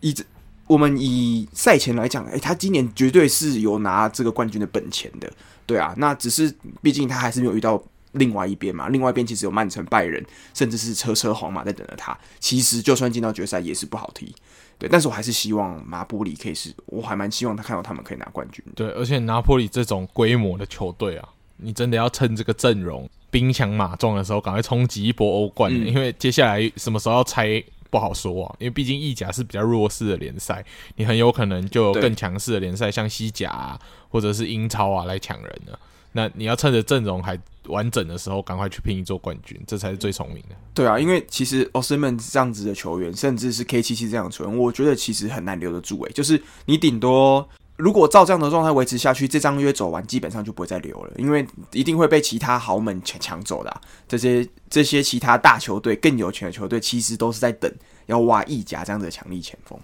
一直我们以赛前来讲，诶、欸，他今年绝对是有拿这个冠军的本钱的。对啊，那只是毕竟他还是没有遇到。另外一边嘛，另外一边其实有曼城、拜仁，甚至是车车皇马在等着他。其实就算进到决赛也是不好踢，对。但是我还是希望拿波里可以是，我还蛮希望他看到他们可以拿冠军。对，而且拿波里这种规模的球队啊，你真的要趁这个阵容兵强马壮的时候，赶快冲击一波欧冠，嗯，因为接下来什么时候要拆不好说啊。因为毕竟意甲是比较弱势的联赛，你很有可能就有更强势的联赛，像西甲啊，或者是英超啊来抢人了。那你要趁着阵容还完整的时候，赶快去拼一座冠军，这才是最聪明的。对啊，因为其实 Osimhen 这样子的球员，甚至是 K 七七这样的球员，我觉得其实很难留得住。诶，就是你顶多如果照这样的状态维持下去，这张约走完，基本上就不会再留了，因为一定会被其他豪门抢抢走的。这些这些其他大球队更有钱的球队，其实都是在等要挖意甲这样子的强力前锋。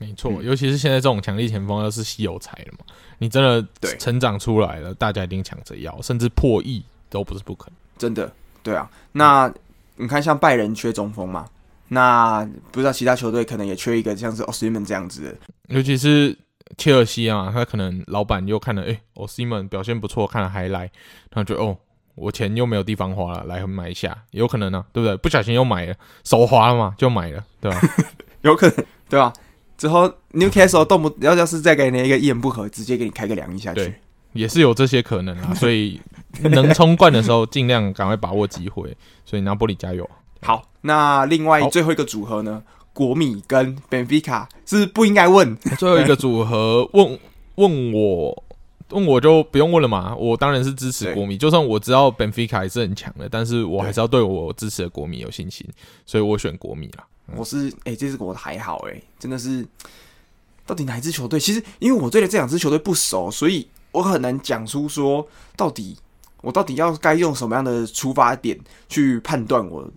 没错，嗯，尤其是现在这种强力前锋又是稀有才了嘛，你真的成长出来了，大家一定抢着要，甚至破亿。都不是不可能，真的，对啊。那你看，像拜仁缺中锋嘛，那不知道其他球队可能也缺一个像是 Osimhen 这样子的，尤其是切尔西啊，他可能老板又看了，哎，Osimhen 表现不错，看了还来，他就哦，我钱又没有地方花了，来买一下，有可能呢、啊，对不对？不小心又买了，手滑了嘛，就买了，对吧？有可能，对吧？之后 Newcastle 动不，要要是再给你一个一言不合，直接给你开个两亿下去。也是有这些可能啊，所以能冲冠的时候尽量赶快把握机会。所以拿波里加油！好，那另外最后一个组合呢？国米跟 Benfica 是不应该问。最后一个组合问问我问我就不用问了嘛，我当然是支持国米。就算我知道 Benfica 也是很强的，但是我还是要对我支持的国米有信心，所以我选国米了。我是哎、欸，这支国还好哎、欸，真的是到底哪一支球队？其实因为我对这两支球队不熟，所以。我很难讲出说，到底我到底要该用什么样的出发点去判断我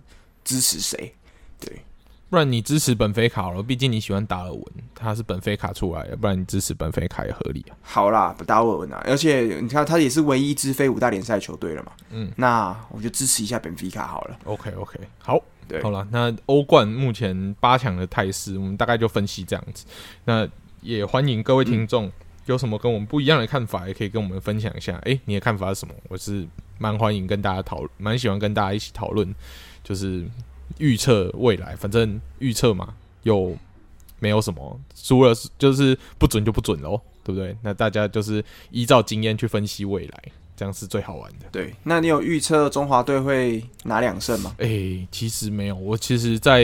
支持谁？对，不然你支持本菲卡了，毕竟你喜欢达尔文，他是本菲卡出来的，不然你支持本菲卡也合理啊。好啦，达尔文啊，而且你看他也是唯一一支非五大联赛球队了嘛。嗯，那我就支持一下本菲卡好了。OK OK，好，对，好了，那欧冠目前八强的态势，我们大概就分析这样子。那也欢迎各位听众。有什么跟我们不一样的看法，也可以跟我们分享一下。诶，你的看法是什么？我是蛮欢迎跟大家讨，蛮喜欢跟大家一起讨论，就是预测未来。反正预测嘛，又没有什么输了，就是不准就不准喽，对不对？那大家就是依照经验去分析未来，这样是最好玩的。对，那你有预测中华队会拿两胜吗？诶，其实没有，我其实，在。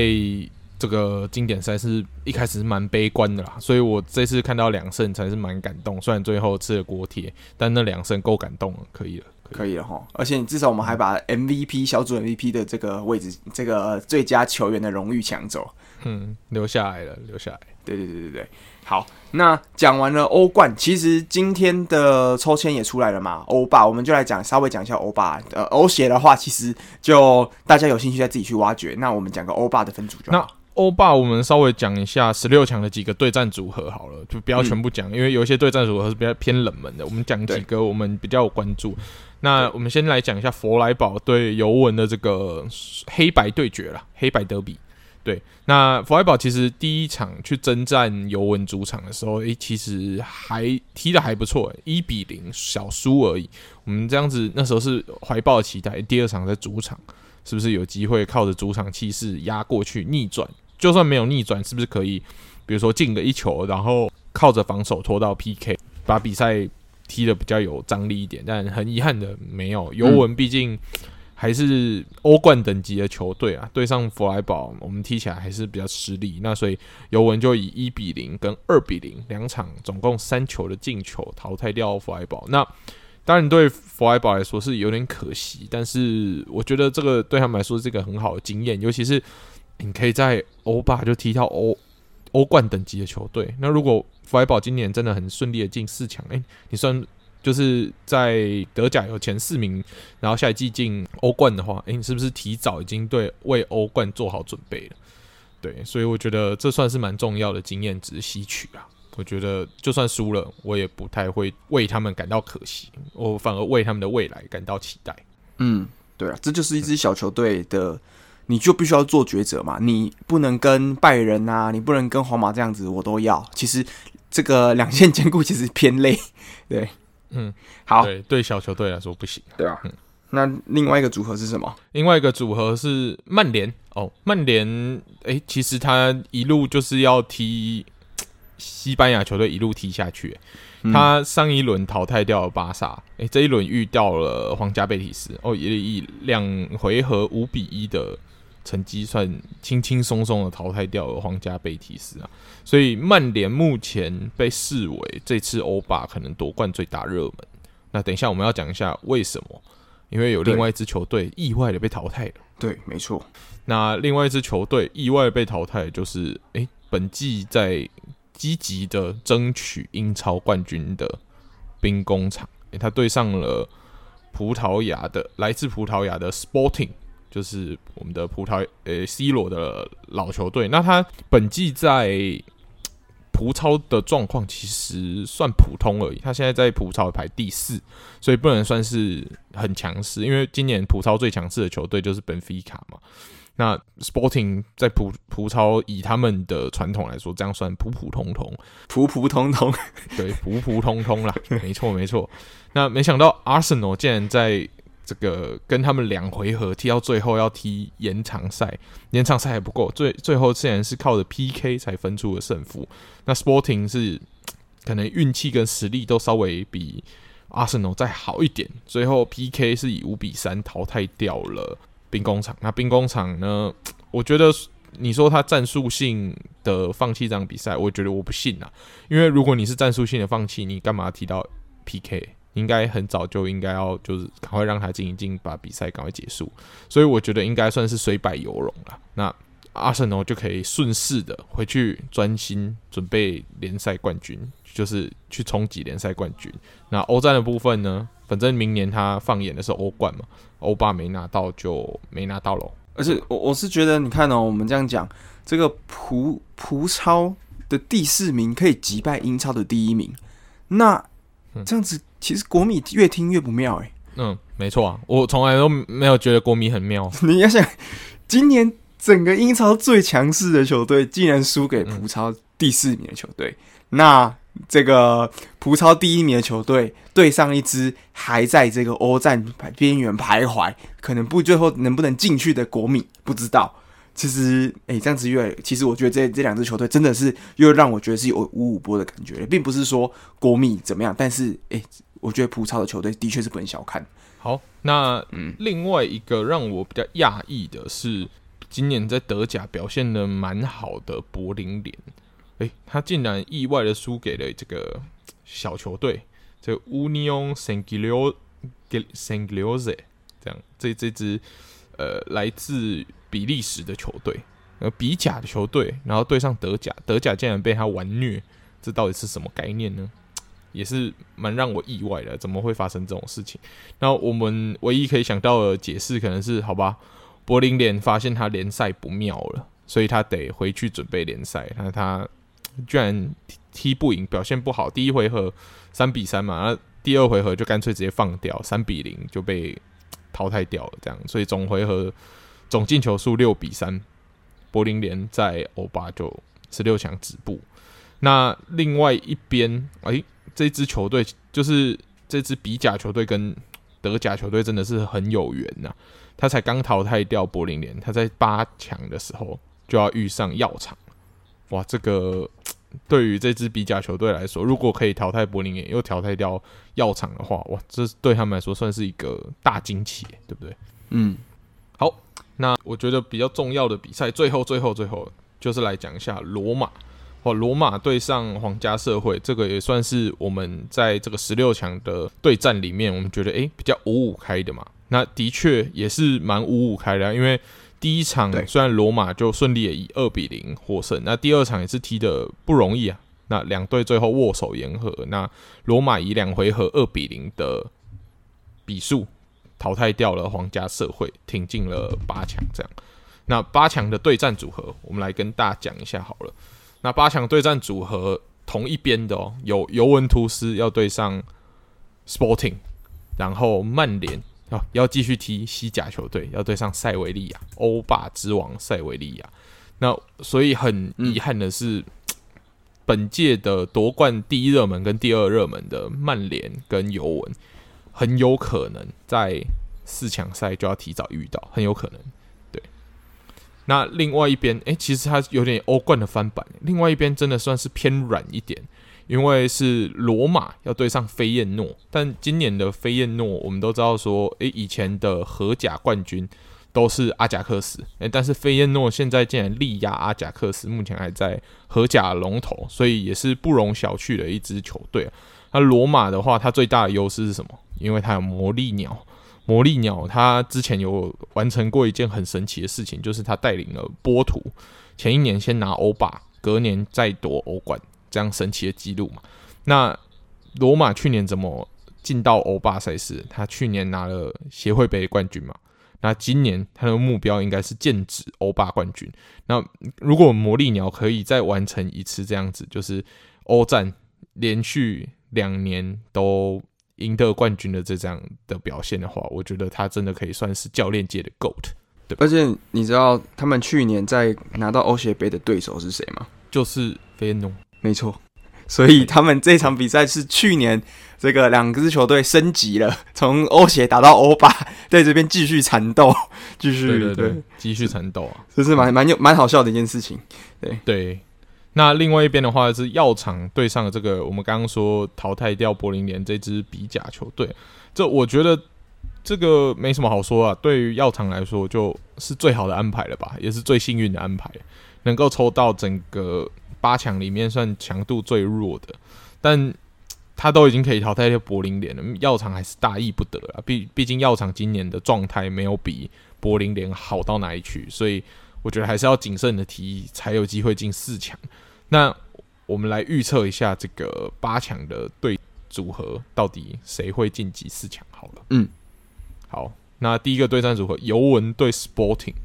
这个经典赛是一开始是蛮悲观的啦，所以我这次看到两胜才是蛮感动。虽然最后吃了锅贴，但那两胜够感动了，可以了，可以了哈。而且至少我们还把 MVP 小组 MVP 的这个位置，这个最佳球员的荣誉抢走，嗯，留下来了，留下来。对对对对对，好。那讲完了欧冠，其实今天的抽签也出来了嘛，欧霸，我们就来讲，稍微讲一下欧霸。呃，欧协的话，其实就大家有兴趣再自己去挖掘。那我们讲个欧霸的分组就好。欧霸，我们稍微讲一下十六强的几个对战组合好了，就不要全部讲，嗯，因为有一些对战组合是比较偏冷门的。我们讲几个我们比较有关注。那我们先来讲一下佛莱堡对尤文的这个黑白对决啦，黑白德比。对，那弗莱堡其实第一场去征战尤文主场的时候，诶、欸，其实还踢的还不错，一比零小输而已。我们这样子那时候是怀抱期待，第二场在主场是不是有机会靠着主场气势压过去逆转？就算没有逆转，是不是可以，比如说进个一球，然后靠着防守拖到 PK，把比赛踢得比较有张力一点？但很遗憾的，没有。尤文毕竟还是欧冠等级的球队啊，对上弗莱堡，我们踢起来还是比较吃力。那所以尤文就以一比零跟二比零两场总共三球的进球淘汰掉弗莱堡。那当然对弗莱堡来说是有点可惜，但是我觉得这个对他们来说是一个很好的经验，尤其是。你可以在欧霸就踢到欧欧冠等级的球队。那如果弗莱堡今年真的很顺利的进四强，诶，你算就是在德甲有前四名，然后下一季进欧冠的话，诶，你是不是提早已经对为欧冠做好准备了？对，所以我觉得这算是蛮重要的经验值吸取啊。我觉得就算输了，我也不太会为他们感到可惜，我反而为他们的未来感到期待。嗯，对啊，这就是一支小球队的。你就必须要做抉择嘛，你不能跟拜仁啊，你不能跟皇马这样子，我都要。其实这个两线兼顾其实偏累，对，嗯，好，对，对小球队来说不行，对啊，嗯，那另外一个组合是什么？另外一个组合是曼联哦，曼联，诶，其实他一路就是要踢西班牙球队，一路踢下去。他上一轮淘汰掉了巴萨，诶，这一轮遇到了皇家贝蒂斯，哦，也以两回合五比一的。成绩算轻轻松松的淘汰掉了皇家贝蒂斯啊，所以曼联目前被视为这次欧霸可能夺冠最大热门。那等一下我们要讲一下为什么？因为有另外一支球队意外的被淘汰了。对，没错。那另外一支球队意外被淘汰，就是诶、欸，本季在积极的争取英超冠军的兵工厂，诶、欸，他对上了葡萄牙的来自葡萄牙的 Sporting，就是我们的葡萄呃、欸、C 罗的老球队。那他本季在葡超的状况其实算普通而已，他现在在葡超排第四，所以不能算是很强势。因为今年葡超最强势的球队就是本菲卡嘛。那 Sporting 在葡葡超以他们的传统来说，这样算普普通通，普普通通，对，普普通通啦，没错没错。那没想到 Arsenal 竟然在这个跟他们两回合踢到最后要踢延长赛，延长赛还不够，最最后竟然是靠着 PK 才分出了胜负。那 Sporting 是可能运气跟实力都稍微比 Arsenal 再好一点，最后 PK 是以五比三淘汰掉了。兵工厂，那兵工厂呢？我觉得你说他战术性的放弃这场比赛，我觉得我不信啊。因为如果你是战术性的放弃，你干嘛提到 PK？应该很早就应该要就是赶快让他进一进，把比赛赶快结束。所以我觉得应该算是虽败犹荣了。那阿森纳就可以顺势的回去专心准备联赛冠军，就是去冲击联赛冠军。那欧战的部分呢？反正明年他放眼的是欧冠嘛，欧霸没拿到就没拿到喽。而且我我是觉得，你看哦，我们这样讲，这个葡葡超的第四名可以击败英超的第一名，那这样子其实国米越听越不妙哎。嗯，没错啊，我从来都没有觉得国米很妙。你要想，今年整个英超最强势的球队竟然输给葡超第四名的球队，嗯、那。这个葡超第一名的球队对上一支还在这个欧战边缘徘徊，可能不最后能不能进去的国米不知道。其实，哎，这样子越……其实我觉得这这两支球队真的是又让我觉得是有五五波的感觉，并不是说国米怎么样，但是，哎，我觉得葡超的球队的确是不能小看。好，那嗯，另外一个让我比较讶异的是，今年在德甲表现的蛮好的柏林联。诶，他竟然意外的输给了这个小球队，这个 Union Saint-Gilloise 这样，这这支呃来自比利时的球队，呃比甲的球队，然后对上德甲，德甲竟然被他完虐，这到底是什么概念呢？也是蛮让我意外的，怎么会发生这种事情？那我们唯一可以想到的解释可能是，好吧，柏林联发现他联赛不妙了，所以他得回去准备联赛，那他。居然踢不赢，表现不好。第一回合三比三嘛，那第二回合就干脆直接放掉，三比零就被淘汰掉了。这样，所以总回合总进球数六比三，柏林联在欧霸就十六强止步。那另外一边，哎、这支球队就是这支比甲球队跟德甲球队真的是很有缘呐。他才刚淘汰掉柏林联，他在八强的时候就要遇上药厂。哇，这个对于这支比甲球队来说，如果可以淘汰柏林联，又淘汰掉药厂的话，哇，这对他们来说算是一个大惊喜，对不对？嗯，好，那我觉得比较重要的比赛，最后、最后、最后，就是来讲一下罗马，或罗马对上皇家社会，这个也算是我们在这个十六强的对战里面，我们觉得诶比较五五开的嘛。那的确也是蛮五五开的，因为。第一场虽然罗马就顺利的以二比零获胜，那第二场也是踢得不容易啊。那两队最后握手言和，那罗马以两回合二比零的比数淘汰掉了皇家社会，挺进了八强。这样，那八强的对战组合，我们来跟大家讲一下好了。那八强对战组合同一边的哦，有尤文图斯要对上 Sporting，然后曼联。哦，要继续踢西甲球队，要对上塞维利亚，欧霸之王塞维利亚。那所以很遗憾的是，嗯、本届的夺冠第一热门跟第二热门的曼联跟尤文，很有可能在四强赛就要提早遇到，很有可能。那另外一边，诶、其实它有点欧冠的翻版，另外一边真的算是偏软一点。因为是罗马要对上菲燕诺，但今年的菲燕诺我们都知道说，诶，以前的荷甲冠军都是阿贾克斯，诶，但是菲耶诺现在竟然力压阿贾克斯，目前还在荷甲龙头，所以也是不容小觑的一支球队。那罗马的话，它最大的优势是什么？因为它有魔力鸟，魔力鸟他之前有完成过一件很神奇的事情，就是他带领了波图前一年先拿欧霸，隔年再夺欧冠，这样神奇的记录嘛。那罗马去年怎么进到欧霸赛事？他去年拿了协会杯冠军嘛。那今年他的目标应该是剑指欧霸冠军。那如果魔力鸟可以再完成一次这样子，就是欧战连续两年都赢得冠军的这样的表现的话，我觉得他真的可以算是教练界的 GOAT。对，而且你知道他们去年在拿到欧协杯的对手是谁吗？就是费耶诺。没错。所以他们这场比赛是去年这个两支球队升级了，从欧协打到欧巴，在这边继续缠斗，继续对对对，继续缠斗啊，这是蛮蛮有蛮好笑的一件事情。对对，那另外一边的话是药厂对上了这个我们刚刚说淘汰掉柏林联这支比甲球队，这我觉得这个没什么好说啊。对于药厂来说，就是最好的安排了吧，也是最幸运的安排，能够抽到整个。八强里面算强度最弱的，但 他都已经可以淘汰掉柏林联了，药厂还是大意不得啊。毕毕竟药厂今年的状态没有比柏林联好到哪里去，所以我觉得还是要谨慎的提，才有机会进四强。那我们来预测一下这个八强的对组合，到底谁会晋级四强？好了，嗯，好，那第一个对战组合，尤文对 Sporting。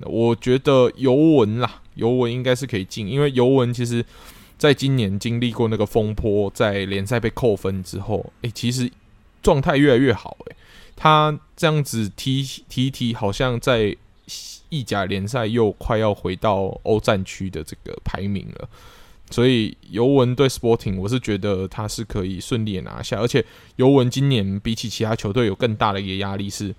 我觉得尤文啦，尤文应该是可以进，因为尤文其实在今年经历过那个风波，在联赛被扣分之后，诶、欸，其实状态越来越好、欸。诶，他这样子踢踢踢，好像在意甲联赛又快要回到欧战区的这个排名了。所以尤文对 Sporting，我是觉得他是可以顺利的拿下，而且尤文今年比起其他球队有更大的一个压力是。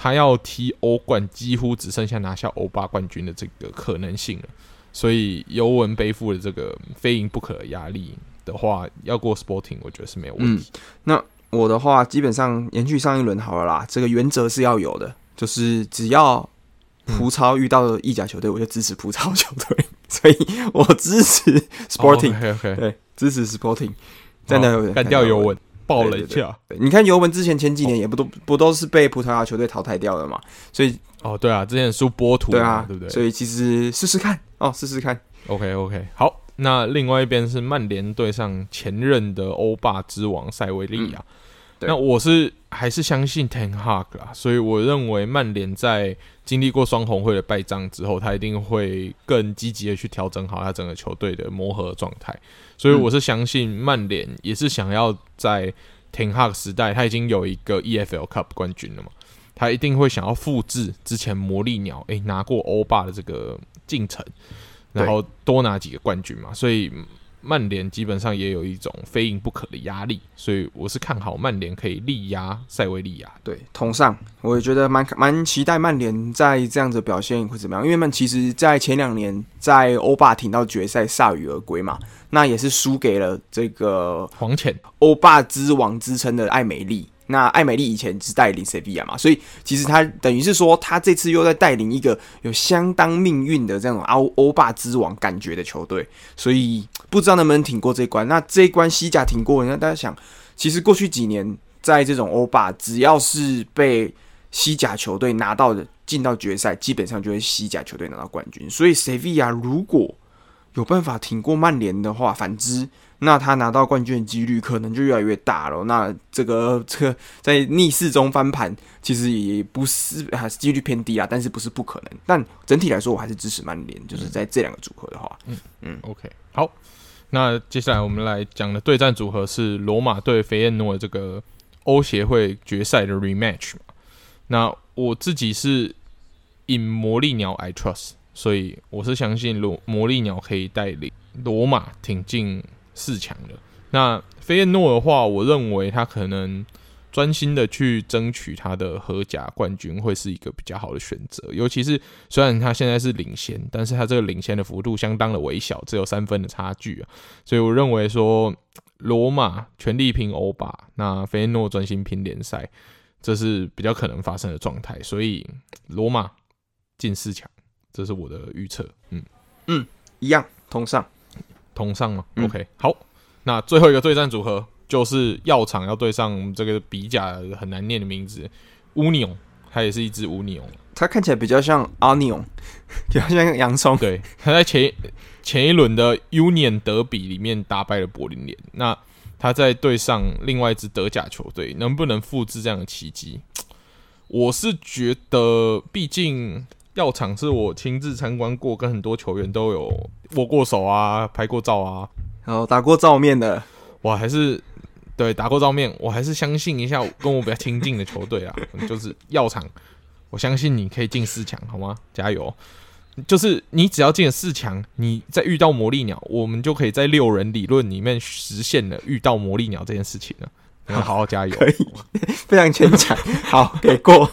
他要踢欧冠，几乎只剩下拿下欧霸冠军的这个可能性了。所以尤文背负了这个非赢不可的压力的话，要过 Sporting，我觉得是没有问题。那我的话，基本上延续上一轮好了啦。这个原则是要有的，就是只要葡超遇到意甲球队，我就支持葡超球队。所以我支持 Sporting，哦，okay, okay. 对，支持 Sporting，真的干掉尤文。爆了一下，你看尤文之前前几年也不都不都是被葡萄牙球队淘汰掉了嘛？所以哦，对啊，之前输波图，对啊，对不对？所以其实试试看哦，试试看。OK OK，好，那另外一边是曼联对上前任的欧霸之王塞维利亚。嗯那我是还是相信 Ten Hag 啦，所以我认为曼联在经历过双红会的败仗之后，他一定会更积极的去调整好他整个球队的磨合状态。所以我是相信曼联也是想要在 Ten Hag 时代，他已经有一个 EFL Cup 冠军了嘛，他一定会想要复制之前魔力鸟诶、拿过欧霸的这个进程，然后多拿几个冠军嘛，所以。曼联基本上也有一种非赢不可的压力，所以我是看好曼联可以力压塞维利亚。对，同上，我也觉得蛮蛮期待曼联在这样子表现会怎么样，因为曼其实在前两年在欧霸挺到决赛铩羽而归嘛，那也是输给了这个黄潜欧霸之王之称的艾美丽。那艾美丽以前是带领塞维亚嘛，所以其实他等于是说，他这次又在带领一个有相当命运的这种欧欧霸之王感觉的球队，所以不知道能不能挺过这一关。那这一关西甲挺过，那大家想，其实过去几年在这种欧霸，只要是被西甲球队拿到的进到决赛，基本上就会西甲球队拿到冠军。所以塞维亚如果有办法挺过曼联的话，反之。那他拿到冠军的几率可能就越来越大了。那这个 这个在逆势中翻盘，其实也不是还是几率偏低啊，但是不是不可能。但整体来说，我还是支持曼联。就是在这两个组合的话，嗯嗯，OK，好。那接下来我们来讲的对战组合是罗马对菲耶诺这个欧协会决赛的 rematch 嘛。那我自己是引魔力鸟 I trust，所以我是相信罗魔力鸟可以带领罗马挺进。四强的那菲耶诺的话，我认为他可能专心的去争取他的荷甲冠军，会是一个比较好的选择。尤其是虽然他现在是领先，但是他这个领先的幅度相当的微小，只有三分的差距啊。所以我认为说，罗马全力拼欧霸，那菲耶诺专心拼联赛，这是比较可能发生的状态。所以罗马进四强，这是我的预测。嗯嗯，一样同上。同上吗、嗯、？OK，好，那最后一个对战组合就是药厂要对上这个比甲很难念的名字乌牛，它也是一只乌牛。它看起来比较像 onion，比较像洋葱。对，他在前前一轮的 Union 德比里面打败了柏林联。那他在对上另外一支德甲球队，能不能复制这样的奇迹？我是觉得，毕竟药厂是我亲自参观过，跟很多球员都有握过手啊，拍过照啊，然后打过照面的。我还是对打过照面，我还是相信一下 跟我比较亲近的球队啊，就是药厂。我相信你可以进四强，好吗？加油！就是你只要进了四强，你再遇到魔力鸟，我们就可以在六人理论里面实现了遇到魔力鸟这件事情了。好好加油，可以，非常牵强。好，给过。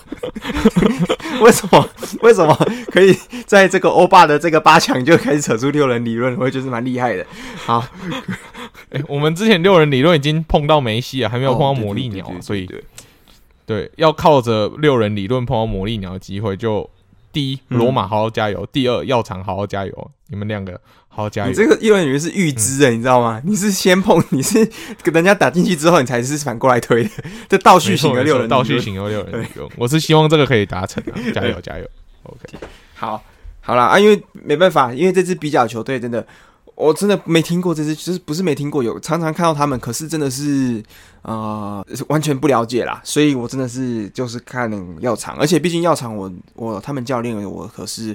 为什么？为什么可以在这个欧巴的这个八强就开始扯出六人理论？我觉得是蛮厉害的。好，哎、欸，我们之前六人理论已经碰到梅西了，还没有碰到魔力鸟，所以。对，要靠着六人理论碰到魔力鸟的机会，就第一，罗马好好加油；嗯、第二，药厂好好加油。你们两个好好加油。你这个六人理论是预知的，嗯、你知道吗？你是先碰，你是跟人家打进去之后，你才是反过来推的。这倒叙型的六人，倒叙型的六人。我是希望这个可以达成啊！加油，加油！OK，好，好啦啊，因为没办法，因为这支比较球队真的。我真的没听过这支，就是不是没听过，有常常看到他们，可是真的是呃完全不了解啦，所以我真的是就是看药厂，而且毕竟药厂我我他们教练我可是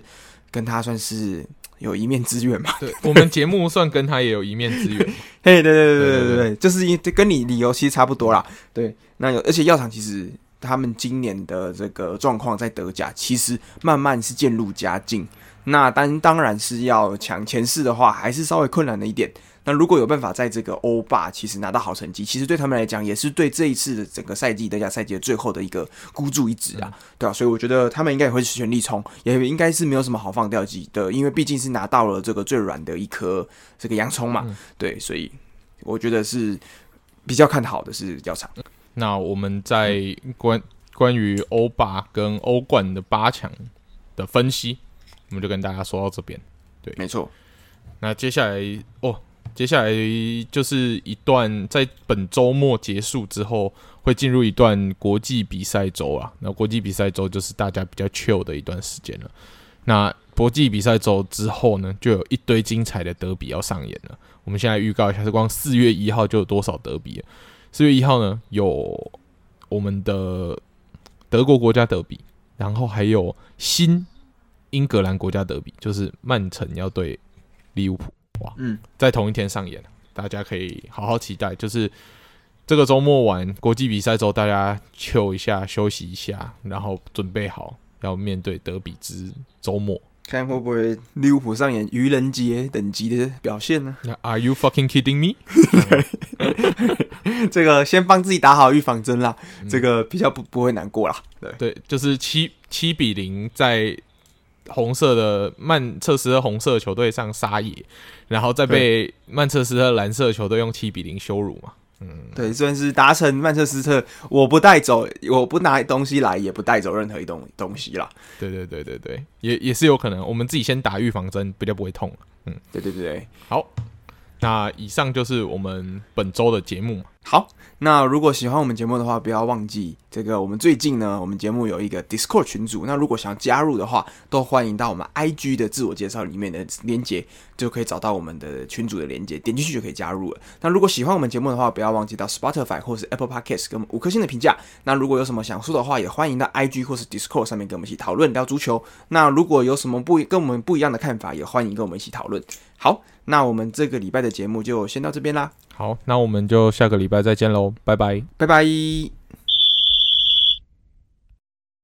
跟他算是有一面之缘嘛，对，我们节目算跟他也有一面之缘，嘿，对对对对对对对，就是因跟你理由其实差不多啦，对，那有而且药厂其实他们今年的这个状况在德甲其实慢慢是渐入佳境。那当当然是要抢前四的话，还是稍微困难了一点。那如果有办法在这个欧霸其实拿到好成绩，其实对他们来讲也是对这一次的整个赛季德甲赛季的最后的一个孤注一掷啊，对啊，所以我觉得他们应该也会全力冲，也应该是没有什么好放掉的，因为毕竟是拿到了这个最软的一颗这个洋葱嘛，对，所以我觉得是比较看好的是药厂。那我们在关关于欧霸跟欧冠的八强的分析。我们就跟大家说到这边，对，没错。那接下来哦，接下来就是一段在本周末结束之后，会进入一段国际比赛周啊。那国际比赛周就是大家比较 chill 的一段时间了。那国际比赛周之后呢，就有一堆精彩的德比要上演了。我们现在预告一下，是光四月一号就有多少德比？四月一号呢，有我们的德国国家德比，然后还有新。英格兰国家德比就是曼城要对利物浦，哇，嗯，在同一天上演，大家可以好好期待。就是这个周末完国际比赛之后，大家休一下，休息一下，然后准备好要面对德比之周末，看会不会利物浦上演愚人节等级的表现呢？Are you fucking kidding me？这个先帮自己打好预防针啦，嗯、这个比较不不会难过啦。对对，就是七七比零在。红色的曼彻斯特红色球队上撒野，然后再被曼彻斯特蓝色球队用七比零羞辱嘛？嗯，对，算是达成曼彻斯特我不带走，我不拿东西来，也不带走任何一东东西啦。对对对对对，也也是有可能，我们自己先打预防针，比较不会痛。嗯，对对对，好，那以上就是我们本周的节目。好。那如果喜欢我们节目的话，不要忘记这个。我们最近呢，我们节目有一个 Discord 群组。那如果想要加入的话，都欢迎到我们 IG 的自我介绍里面的链接，就可以找到我们的群组的链接，点进去就可以加入了。那如果喜欢我们节目的话，不要忘记到 Spotify 或是 Apple Podcast 给我们五颗星的评价。那如果有什么想说的话，也欢迎到 IG 或是 Discord 上面跟我们一起讨论聊足球。那如果有什么不跟我们不一样的看法，也欢迎跟我们一起讨论。好，那我们这个礼拜的节目就先到这边啦。好，那我们就下个礼拜再见喽，拜拜，拜拜。